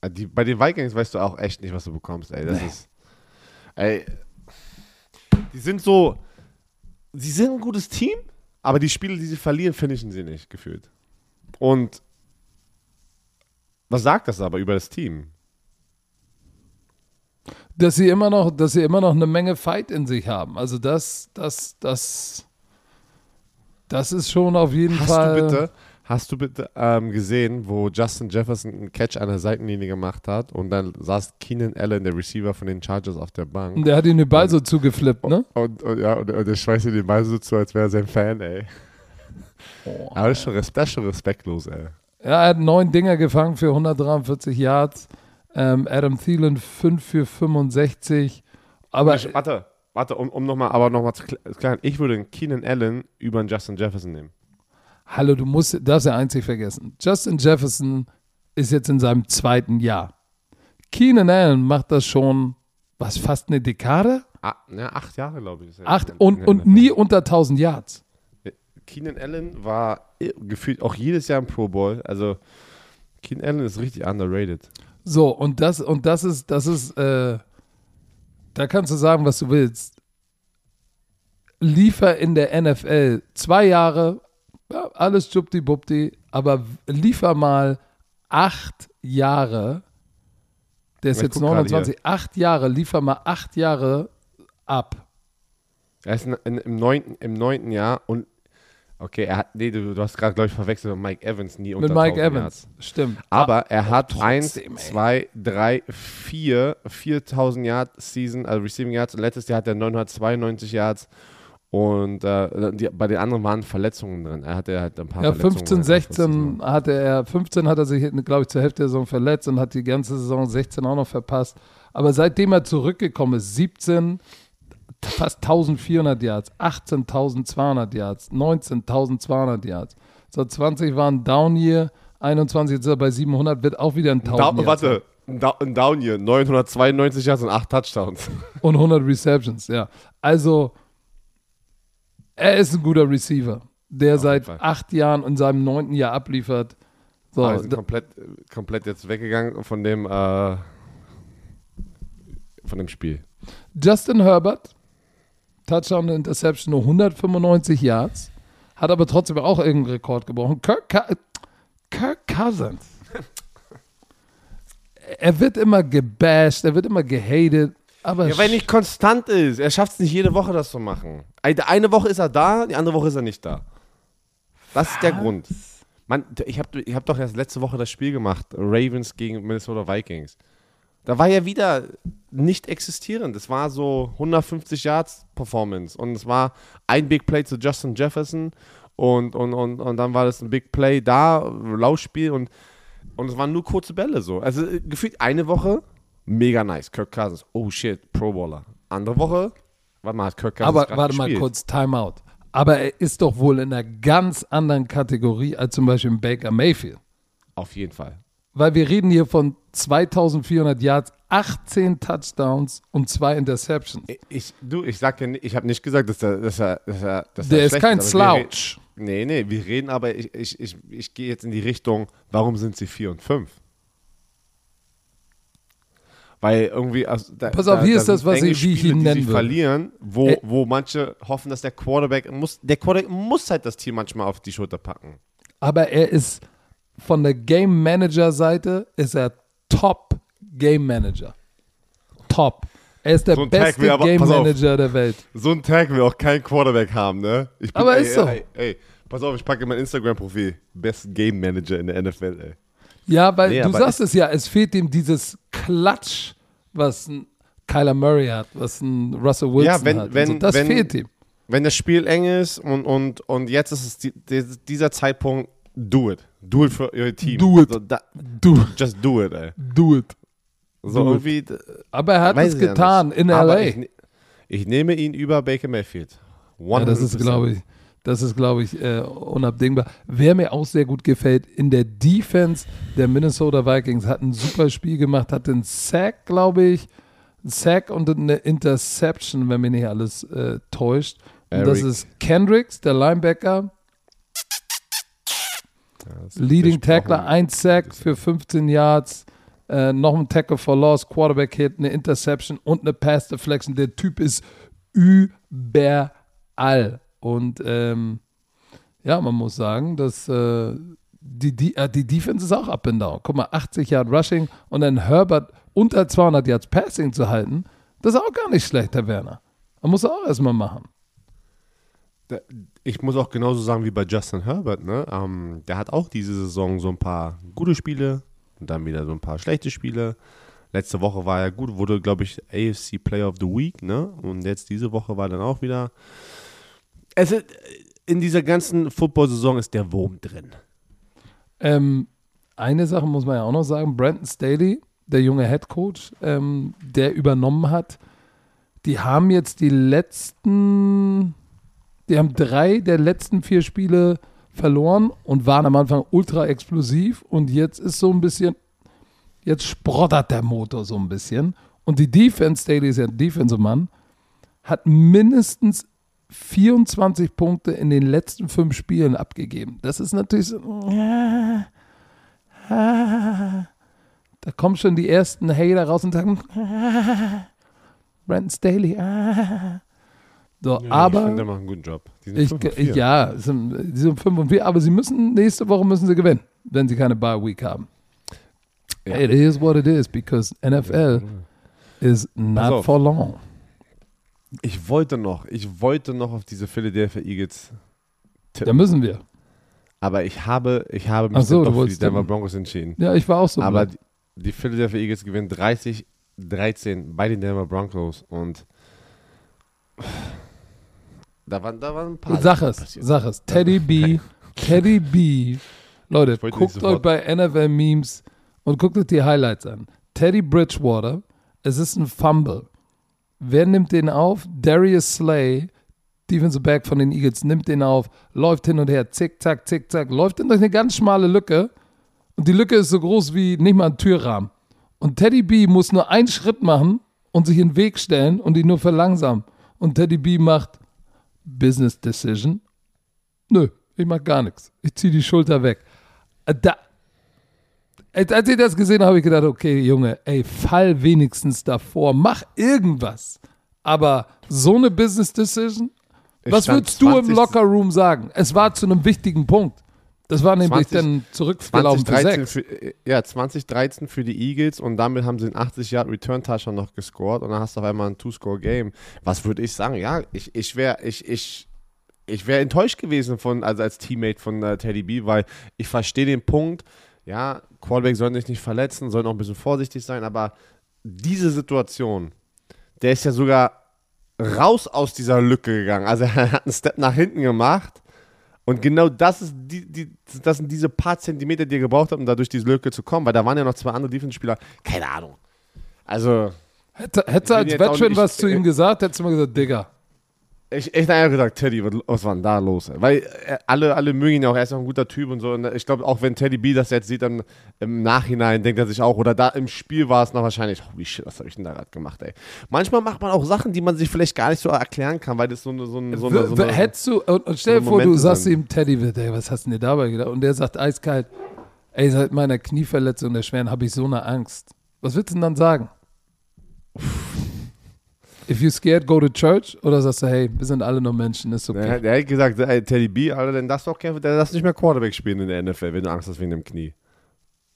Ah, Die, bei den Vikings weißt du auch echt nicht, was du bekommst, ey. Das Nee. ist. Ey. Die sind so. Sie sind ein gutes Team, aber die Spiele, die sie verlieren, finishen sie nicht, gefühlt. Und. Was sagt das aber über das Team? Dass sie immer noch, dass sie immer noch eine Menge Fight in sich haben. Also das, das, das, das ist schon auf jeden Hast Fall. du bitte, hast du bitte ähm, gesehen, wo Justin Jefferson einen Catch an der Seitenlinie gemacht hat und dann saß Keenan Allen, der Receiver von den Chargers, auf der Bank. Der hat ihn den Ball so zugeflippt, ne? Und, und ja, und, und der schmeißt ihm den Ball so zu, als wäre er sein Fan, ey. Aber das ist, schon, das ist schon respektlos, ey. Ja, er hat neun Dinger gefangen für 143 Yards. Ähm, Adam Thielen 5 für 65. Aber Ich, warte, warte, um, um nochmal, aber nochmal zu kl- klären. Ich würde einen Keenan Allen über einen Justin Jefferson nehmen. Hallo, du musst, darfst ja einzig vergessen. Justin Jefferson ist jetzt in seinem zweiten Jahr. Keenan Allen macht das schon, was, fast eine Dekade? Ah, ja, acht Jahre, glaube ich. Acht und, und nie unter 1000 Yards. Keenan Allen war gefühlt auch jedes Jahr im Pro Bowl. Also, Keenan Allen ist richtig underrated. So, und das, und das ist, das ist, äh, da kannst du sagen, was du willst. Liefer in der NFL zwei Jahre, ja, alles schubdi-bubdi, aber liefer mal acht Jahre, der ist Ich jetzt guck gerade 29, acht Jahre, liefer mal acht Jahre ab. Er ist in, in, im, neunten, im neunten Jahr und okay, er hat, nee, du, du hast gerade, glaube ich, verwechselt mit Mike Evans, nie Mit unter Mike 1000 Evans, Yards. stimmt. Aber er hat trotzdem, 1, ey. 2, 3, 4, 4000 Yard Season, also Receiving Yards. Und letztes Jahr hat er 992 Yards. Und äh, die, bei den anderen waren Verletzungen drin. Er hatte halt ein paar Ja, Verletzungen. 15, einfach 16 hatte er, 15 hat er sich, glaube ich, zur Hälfte der Saison verletzt und hat die ganze Saison 16 auch noch verpasst. Aber seitdem er zurückgekommen ist, 17, fast 1400 Yards, 18.200 Yards, 19.200 Yards. So 20 waren Down Year, 21 jetzt ist er bei 700, wird auch wieder ein 1000 Down, Yards warte, ein Down, ein Down hier, 992 Yards und 8 Touchdowns. und 100 Receptions, ja. Also, er ist ein guter Receiver, der Auf seit acht Jahren in seinem neunten Jahr abliefert. So, Ah, sind komplett, komplett jetzt weggegangen von dem, äh, von dem Spiel. Justin Herbert, Touchdown und Interception, nur 195 Yards, hat aber trotzdem auch irgendeinen Rekord gebrochen. Kirk, Kirk Cousins. [laughs] er wird immer gebasht, er wird immer gehatet, aber Ja, weil er nicht konstant ist. Er schafft es nicht jede Woche, das zu machen. Eine Woche ist er da, die andere Woche ist er nicht da. Das ist der Grund. Mann, ich habe ich hab doch erst letzte Woche das Spiel gemacht. Ravens gegen Minnesota Vikings. Da war er wieder nicht existierend. Es war so 150 Yards Performance. Und es war ein Big Play zu Justin Jefferson. Und, und, und, und dann war das ein Big Play da, Laufspiel. Und, und es waren nur kurze Bälle so. Also äh, gefühlt eine Woche, mega nice. Kirk Cousins, oh shit, Pro Bowler. Andere Woche, warte mal, hat Kirk Cousins Aber warte mal gespielt? kurz, Timeout. Aber er ist doch wohl in einer ganz anderen Kategorie als zum Beispiel Baker Mayfield. Auf jeden Fall. Weil wir reden hier von 2400 Yards, 18 Touchdowns und zwei Interceptions. Ich, du, ich sag ich habe nicht gesagt, dass er, dass er, dass er, dass Der er ist kein wir re- Slouch. Nee, nee, wir reden aber, ich, ich, ich, ich gehe jetzt in die Richtung, warum sind sie 4 und 5? Weil irgendwie. Also, da, Pass auf, da, hier da ist das, was ich- wie ich ihn nennen verlieren, wo, Ä- wo manche hoffen, dass der Quarterback muss. Der Quarterback muss halt das Team manchmal auf die Schulter packen. Aber er ist von der Game Manager Seite ist er Top Game Manager. Top. Er ist der So ein beste aber- Game pass auf. Manager der Welt. So einen Tag will auch kein Quarterback haben, ne? Ich Aber ey, ist so. Ey, ey, pass auf, ich packe mein Instagram-Profil. Best Game Manager in der NFL, ey. Ja, weil Nee, du sagst es ja, es fehlt ihm dieses Klatsch, was ein Kyler Murray hat, was ein Russell Wilson Ja, wenn- hat. wenn- so. Das wenn- fehlt ihm. wenn das Spiel eng ist und, und, und jetzt ist es die, die, dieser Zeitpunkt, do it. Do it für ihr Team. Do it. So, da, Du, just do it, ey. do it. So Do it. irgendwie. d- Aber er hat es ja getan nicht. in Aber LA. Ich, ne- ich nehme ihn über Baker Mayfield. Ja, das ist, 100%. glaube ich, das ist, glaube ich, äh, unabdingbar. Wer mir auch sehr gut gefällt, in der Defense der Minnesota Vikings hat ein super Spiel gemacht, hat einen Sack, glaube ich, einen Sack und eine Interception, wenn mich nicht alles äh, täuscht. Und das ist Kendricks, der Linebacker, Ja, Leading. Tackler, ein Sack für 15 Yards, äh, noch ein Tackle for Loss, Quarterback Hit, eine Interception und eine Pass Deflection. Der Typ ist überall. Und ähm, ja, man muss sagen, dass äh, die, die, äh, die Defense ist auch up and down. Guck mal, 80 Yard Rushing und dann Herbert unter 200 Yards Passing zu halten, das ist auch gar nicht schlecht, Herr Werner. Man muss auch erstmal machen. Ich muss auch genauso sagen wie bei Justin Herbert, ne? Ähm, der hat auch diese Saison so ein paar gute Spiele und dann wieder so ein paar schlechte Spiele. Letzte Woche war er gut, wurde, glaube ich, AFC Player of the Week, ne? Und jetzt diese Woche war dann auch wieder. Es ist, in dieser ganzen Football-Saison ist der Wurm drin. Ähm, eine Sache muss man ja auch noch sagen: Brandon Staley, der junge Head Coach, ähm, der übernommen hat, die haben jetzt die letzten, die haben drei der letzten vier Spiele verloren und waren am Anfang ultra explosiv und jetzt ist so ein bisschen, jetzt sprottert der Motor so ein bisschen und die Defense, Staley ist ja ein Defensive-Mann, hat mindestens 24 Punkte in den letzten fünf Spielen abgegeben. Das ist natürlich so. Ja, ah, da kommen schon die ersten Hater raus und sagen, ah, Brandon Staley. So, ich aber finde, der macht einen guten Job. Die sind ich, fünf und ich, vier. ja, es sind, sie sind 5 und 4, aber sie müssen, nächste Woche müssen sie gewinnen, wenn sie keine Bye Week haben. Ja. It is what it is, because NFL is not auf. for long. Ich wollte noch, ich wollte noch auf diese Philadelphia Eagles Da müssen wir. Aber ich habe, ich habe mich so, doch für die Denver tippen. Broncos entschieden. Ja, ich war auch so. Aber die, die Philadelphia Eagles gewinnen 30, 13 bei den Denver Broncos und da waren, da waren ein paar Sag es, sag es. Teddy B, [laughs] Teddy B. Leute, guckt euch bei NFL Memes und guckt euch die Highlights an. Teddy Bridgewater, es ist ein Fumble. Wer nimmt den auf? Darius Slay, Defensive Back von den Eagles, nimmt den auf, läuft hin und her, zick, zack, zick, zack, läuft in durch eine ganz schmale Lücke. Und die Lücke ist so groß wie nicht mal ein Türrahmen. Und Teddy B muss nur einen Schritt machen und sich in den Weg stellen und ihn nur verlangsamen. Und Teddy B macht Business Decision. Nö, ich mach gar nichts. Ich ziehe die Schulter weg. Da, als ich das gesehen habe, habe ich gedacht, okay, Junge, ey, fall wenigstens davor, mach irgendwas. Aber so eine Business Decision, Es was würdest du im 20 Lockerroom sagen? Es war zu einem wichtigen Punkt. Das war nämlich 20 dann zurückgelaufen für 2013 sechs. für, äh, ja, 2013 für die Eagles und damit haben sie einen 80 Yard Return Touchdown noch gescored und dann hast du auf einmal ein Two-Score-Game. Was würde ich sagen? Ja, ich, ich wäre ich, ich, ich wär enttäuscht gewesen von, also als Teammate von äh, Teddy B, weil ich verstehe den Punkt, ja, Quarterback sollen sich nicht verletzen, sollen auch ein bisschen vorsichtig sein, aber diese Situation, der ist ja sogar raus aus dieser Lücke gegangen. Also er hat einen Step nach hinten gemacht und genau das ist die, die, das sind diese paar Zentimeter, die er gebraucht hat, um da durch diese Lücke zu kommen, weil da waren ja noch zwei andere Defense-Spieler. Keine Ahnung. Also, Hätte, hätte als Veteran was zu ihm gesagt, hättest du mal gesagt, Digga. Ich, ich habe gesagt, Teddy, was, war denn da los? Weil äh, alle, alle mögen ihn ja auch, er ist auch ein guter Typ und so. Und ich glaube, auch wenn Teddy B das jetzt sieht, dann im Nachhinein denkt er sich auch, oder da im Spiel war es noch wahrscheinlich, holy shit, was habe ich denn da gerade gemacht, ey. Manchmal macht man auch Sachen, die man sich vielleicht gar nicht so erklären kann, weil das so eine, so eine, so eine, so eine Hättest du, und, und stell dir so vor, du sagst sind. ihm, Teddy, ey, was hast du denn dir dabei gedacht? Und der sagt eiskalt, ey, seit meiner Knieverletzung der Schweren habe ich so eine Angst. Was willst du denn dann sagen? If you scared, go to church? Oder sagst du, hey, wir sind alle nur Menschen, ist okay. Der, der hat gesagt, ey, Teddy B, Alter, dann darfst du auch kein, der darfst nicht mehr Quarterback spielen in der NFL, wenn du Angst hast wegen dem Knie.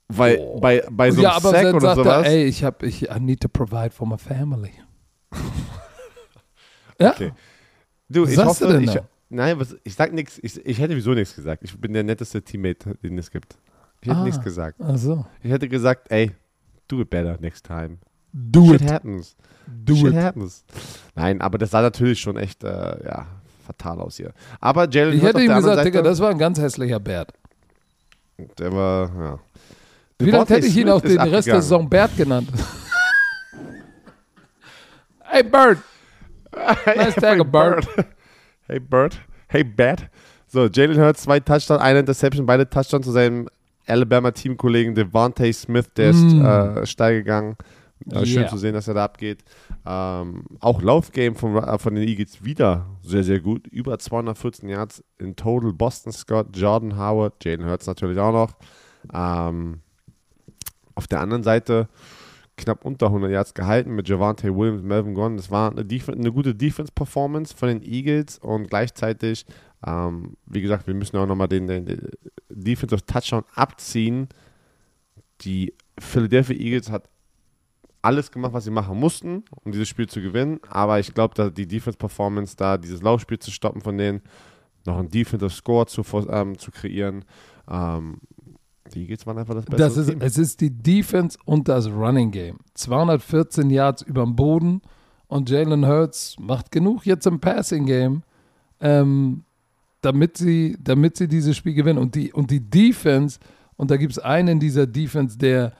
Weil bei, bei so einem ja, Sack dann oder sagt sowas. er, ey, ich hab, ich, I need to provide for my family. [laughs] ja, Okay. Du, Was ich sagst du hoffe, denn ich, nein, was, ich sag nichts, ich, ich hätte wieso nichts gesagt. Ich bin der netteste Teammate, den es gibt. Ich hätte Ah. nichts gesagt. also, Ich hätte gesagt, ey, do it better next time. Do Shit it, happens. do Shit it. happens. Nein, aber das sah natürlich schon echt, äh, ja, fatal aus hier. Aber Jalen Ich Hurts hätte auf ihm der gesagt, anderen Digga, Seite, das war ein ganz hässlicher Bert. der war, ja. Vielleicht hätte ich ihn auch den Rest der abgegangen. Saison Bert genannt. [laughs] hey Bert, nice tag, Bert. Hey Bird. Hey Bad. So, Jalen Hurts, zwei Touchdowns, eine Interception, beide Touchdowns zu seinem Alabama-Teamkollegen Devontae Smith, der ist Mm. äh, steil gegangen. Äh, Schön Yeah. zu sehen, dass er da abgeht. Ähm, auch Laufgame von, äh, von den Eagles wieder sehr, sehr gut. Über 214 Yards in total. Boston Scott, Jordan Howard, Jalen Hurts natürlich auch noch. Ähm, auf der anderen Seite knapp unter 100 Yards gehalten mit Javante Williams, Melvin Gordon. Das war eine, Def eine gute Defense-Performance von den Eagles und gleichzeitig, ähm, wie gesagt, wir müssen auch nochmal den, den, den Defensive Touchdown abziehen. Die Philadelphia Eagles hat alles gemacht, was sie machen mussten, um dieses Spiel zu gewinnen, aber ich glaube, dass die Defense-Performance da, dieses Laufspiel zu stoppen von denen, noch einen Defensive Score zu, ähm, zu kreieren, ähm, die Eagles waren einfach das beste Das ist, Team. es ist die Defense und das Running Game. 214 Yards über dem Boden und Jalen Hurts macht genug jetzt im Passing Game, ähm, damit, sie, damit sie dieses Spiel gewinnen. Und die, und die Defense, und da gibt es einen in dieser Defense, der,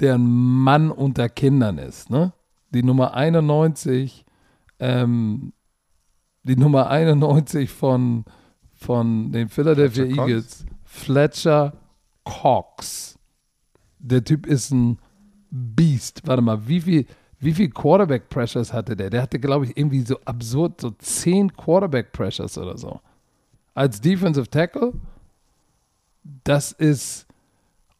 der ein Mann unter Kindern ist. Ne? Die Nummer 91, ähm, die Nummer 91 von, von den Philadelphia Fletcher Cox? Eagles, Fletcher Cox. Der Typ ist ein Beast. Warte mal, wie viel, wie viel Quarterback Pressures hatte der? Der hatte, glaube ich, irgendwie so absurd so 10 Quarterback Pressures oder so. Als Defensive Tackle, das ist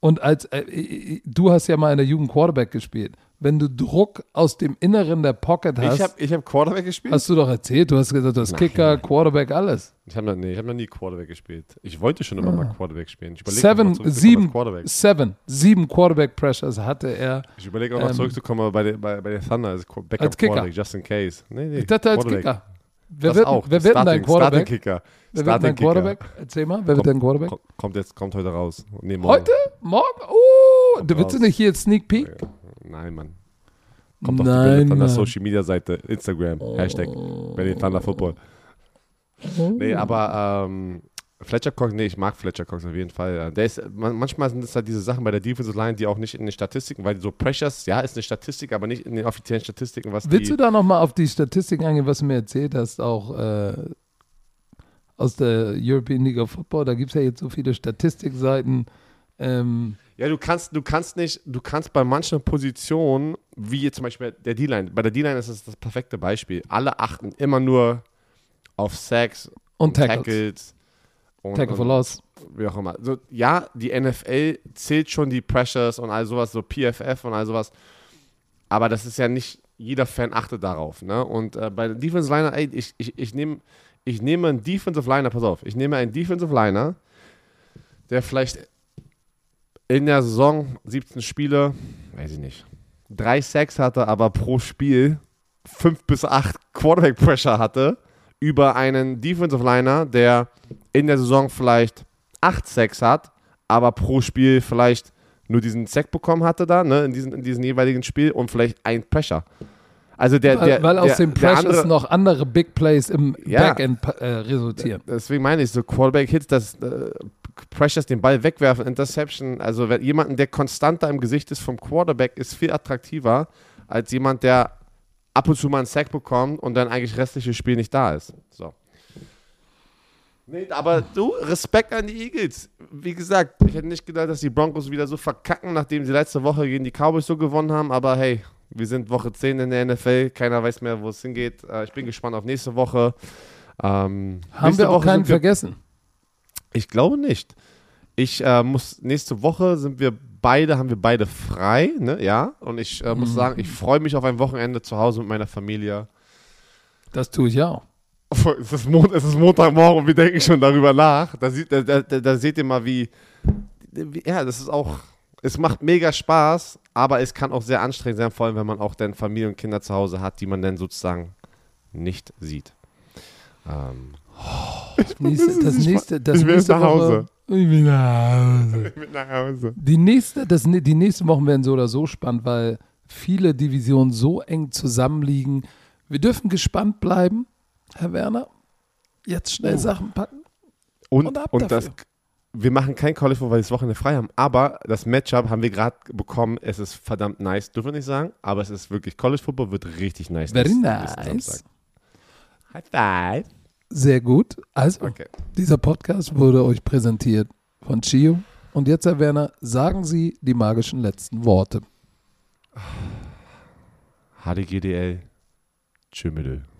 und als äh, äh, du hast ja mal in der Jugend Quarterback gespielt. Wenn du Druck aus dem Inneren der Pocket hast, Ich habe ich hab Quarterback gespielt. hast du doch erzählt, du hast gesagt, du hast. Kicker, Quarterback, alles. Ich habe noch, nee, ich hab noch nie Quarterback gespielt. Ich wollte schon immer mal Quarterback spielen. Ich Seven, zurückzukommen sieben, Quarterback. seven, sieben Quarterback Pressures hatte er. Ich überlege auch noch ähm, zurückzukommen bei, der, bei, bei der Thunder als Qu- Backup Als Kicker. Quarterback, just in case. Nee, nee, Ich dachte als. Kicker. Wer Das wird, auch. wer wird denn dein Quarterback? Starting Kicker. Wer wird dein. Quarterback? Erzähl mal, wer wird dein Quarterback? Ko- Kommt jetzt, kommt heute raus. Nee, morgen. Heute? Morgen? Oh, du willst du raus. nicht hier jetzt Sneak Peek? Nein, Mann. Kommt auf die Nein, Bilder von der Mann. Social Media Seite, Instagram, Hashtag Berlin Thunder Football. Oh. Nee, aber ähm, Fletcher Cox, nee, ich mag Fletcher Cox auf jeden Fall. Der ist, man, manchmal sind es halt diese Sachen bei der Defensive Line, die auch nicht in den Statistiken, weil so Pressures, ja, ist eine Statistik, aber nicht in den offiziellen Statistiken, was Willst die. du da nochmal auf die Statistiken eingehen, was du mir erzählt hast, auch äh, aus der European League of Football? Da gibt es ja jetzt so viele Statistikseiten. Ähm, Ja, du kannst, du kannst nicht, du kannst bei manchen Positionen, wie jetzt zum Beispiel der D-Line, bei der D-Line ist das das perfekte Beispiel. Alle achten immer nur auf Sacks und Tackles. Tackles und, Tackle for Loss. wie auch immer. So, ja, die NFL zählt schon die Pressures und all sowas, so PFF und all sowas. Aber das ist ja nicht, jeder Fan achtet darauf. Ne? Und äh, bei Defensive Liner, ey, ich, ich, ich, nehm, ich nehme einen Defensive Liner, pass auf, ich nehme einen Defensive Liner, der vielleicht in der Saison 17 Spiele, weiß ich nicht, drei Sacks hatte, aber pro Spiel fünf bis acht Quarterback Pressure hatte, über einen Defensive Liner, der in der Saison vielleicht acht Sacks hat, aber pro Spiel vielleicht nur diesen Sack bekommen hatte da, ne, in diesem in diesen jeweiligen Spiel und vielleicht ein Pressure. Also der, Weil, der, weil aus der, den der Pressures andere, noch andere Big Plays im Ja. Backend äh, resultieren. Deswegen meine ich, so Quarterback-Hits, das äh, Pressures den Ball wegwerfen, Interception, also jemanden, der konstanter im Gesicht ist vom Quarterback, ist viel attraktiver als jemand, der ab und zu mal einen Sack bekommt und dann eigentlich restliche Spiel nicht da ist. So. Nee, aber du, Respekt an die Eagles. Wie gesagt, ich hätte nicht gedacht, dass die Broncos wieder so verkacken, nachdem sie letzte Woche gegen die Cowboys so gewonnen haben, aber hey, wir sind Woche 10 in der NFL, keiner weiß mehr, wo es hingeht. Äh, ich bin gespannt auf nächste Woche. Ähm, Haben nächste wir auch Woche keinen vergessen. ich glaube nicht. Ich äh, muss, nächste Woche sind wir beide, haben wir beide frei, ne? Ja. Und ich äh, muss Mhm. sagen, ich freue mich auf ein Wochenende zu Hause mit meiner Familie. Das tue ich auch. Es ist, Mon es ist Montagmorgen und wir denken schon darüber nach. Da, sieht, da, da, da seht ihr mal, wie, wie. Ja, das ist auch. Es macht mega Spaß, aber es kann auch sehr anstrengend sein, vor allem wenn man auch dann Familie und Kinder zu Hause hat, die man dann sozusagen nicht sieht. Ähm, Das nächste, das [laughs] nächste, das ich will nächste nach Woche. Ich will nach Hause. ich bin nach Hause. Die nächste, das, die nächsten Wochen werden so oder so spannend, weil viele Divisionen so eng zusammenliegen. Wir dürfen gespannt bleiben, Herr Werner. Jetzt schnell Oh. Sachen packen. Und, Und und das, wir machen kein College, weil wir das Wochenende frei haben. Aber das Matchup haben wir gerade bekommen. Es ist verdammt nice, dürfen wir nicht sagen. Aber es ist wirklich, College Football wird richtig nice. Very nice. High five. Sehr gut. Also, Okay. dieser Podcast wurde euch präsentiert von Chio. Und jetzt, Herr Werner, sagen Sie die magischen letzten Worte. HDGDL. Tschüss.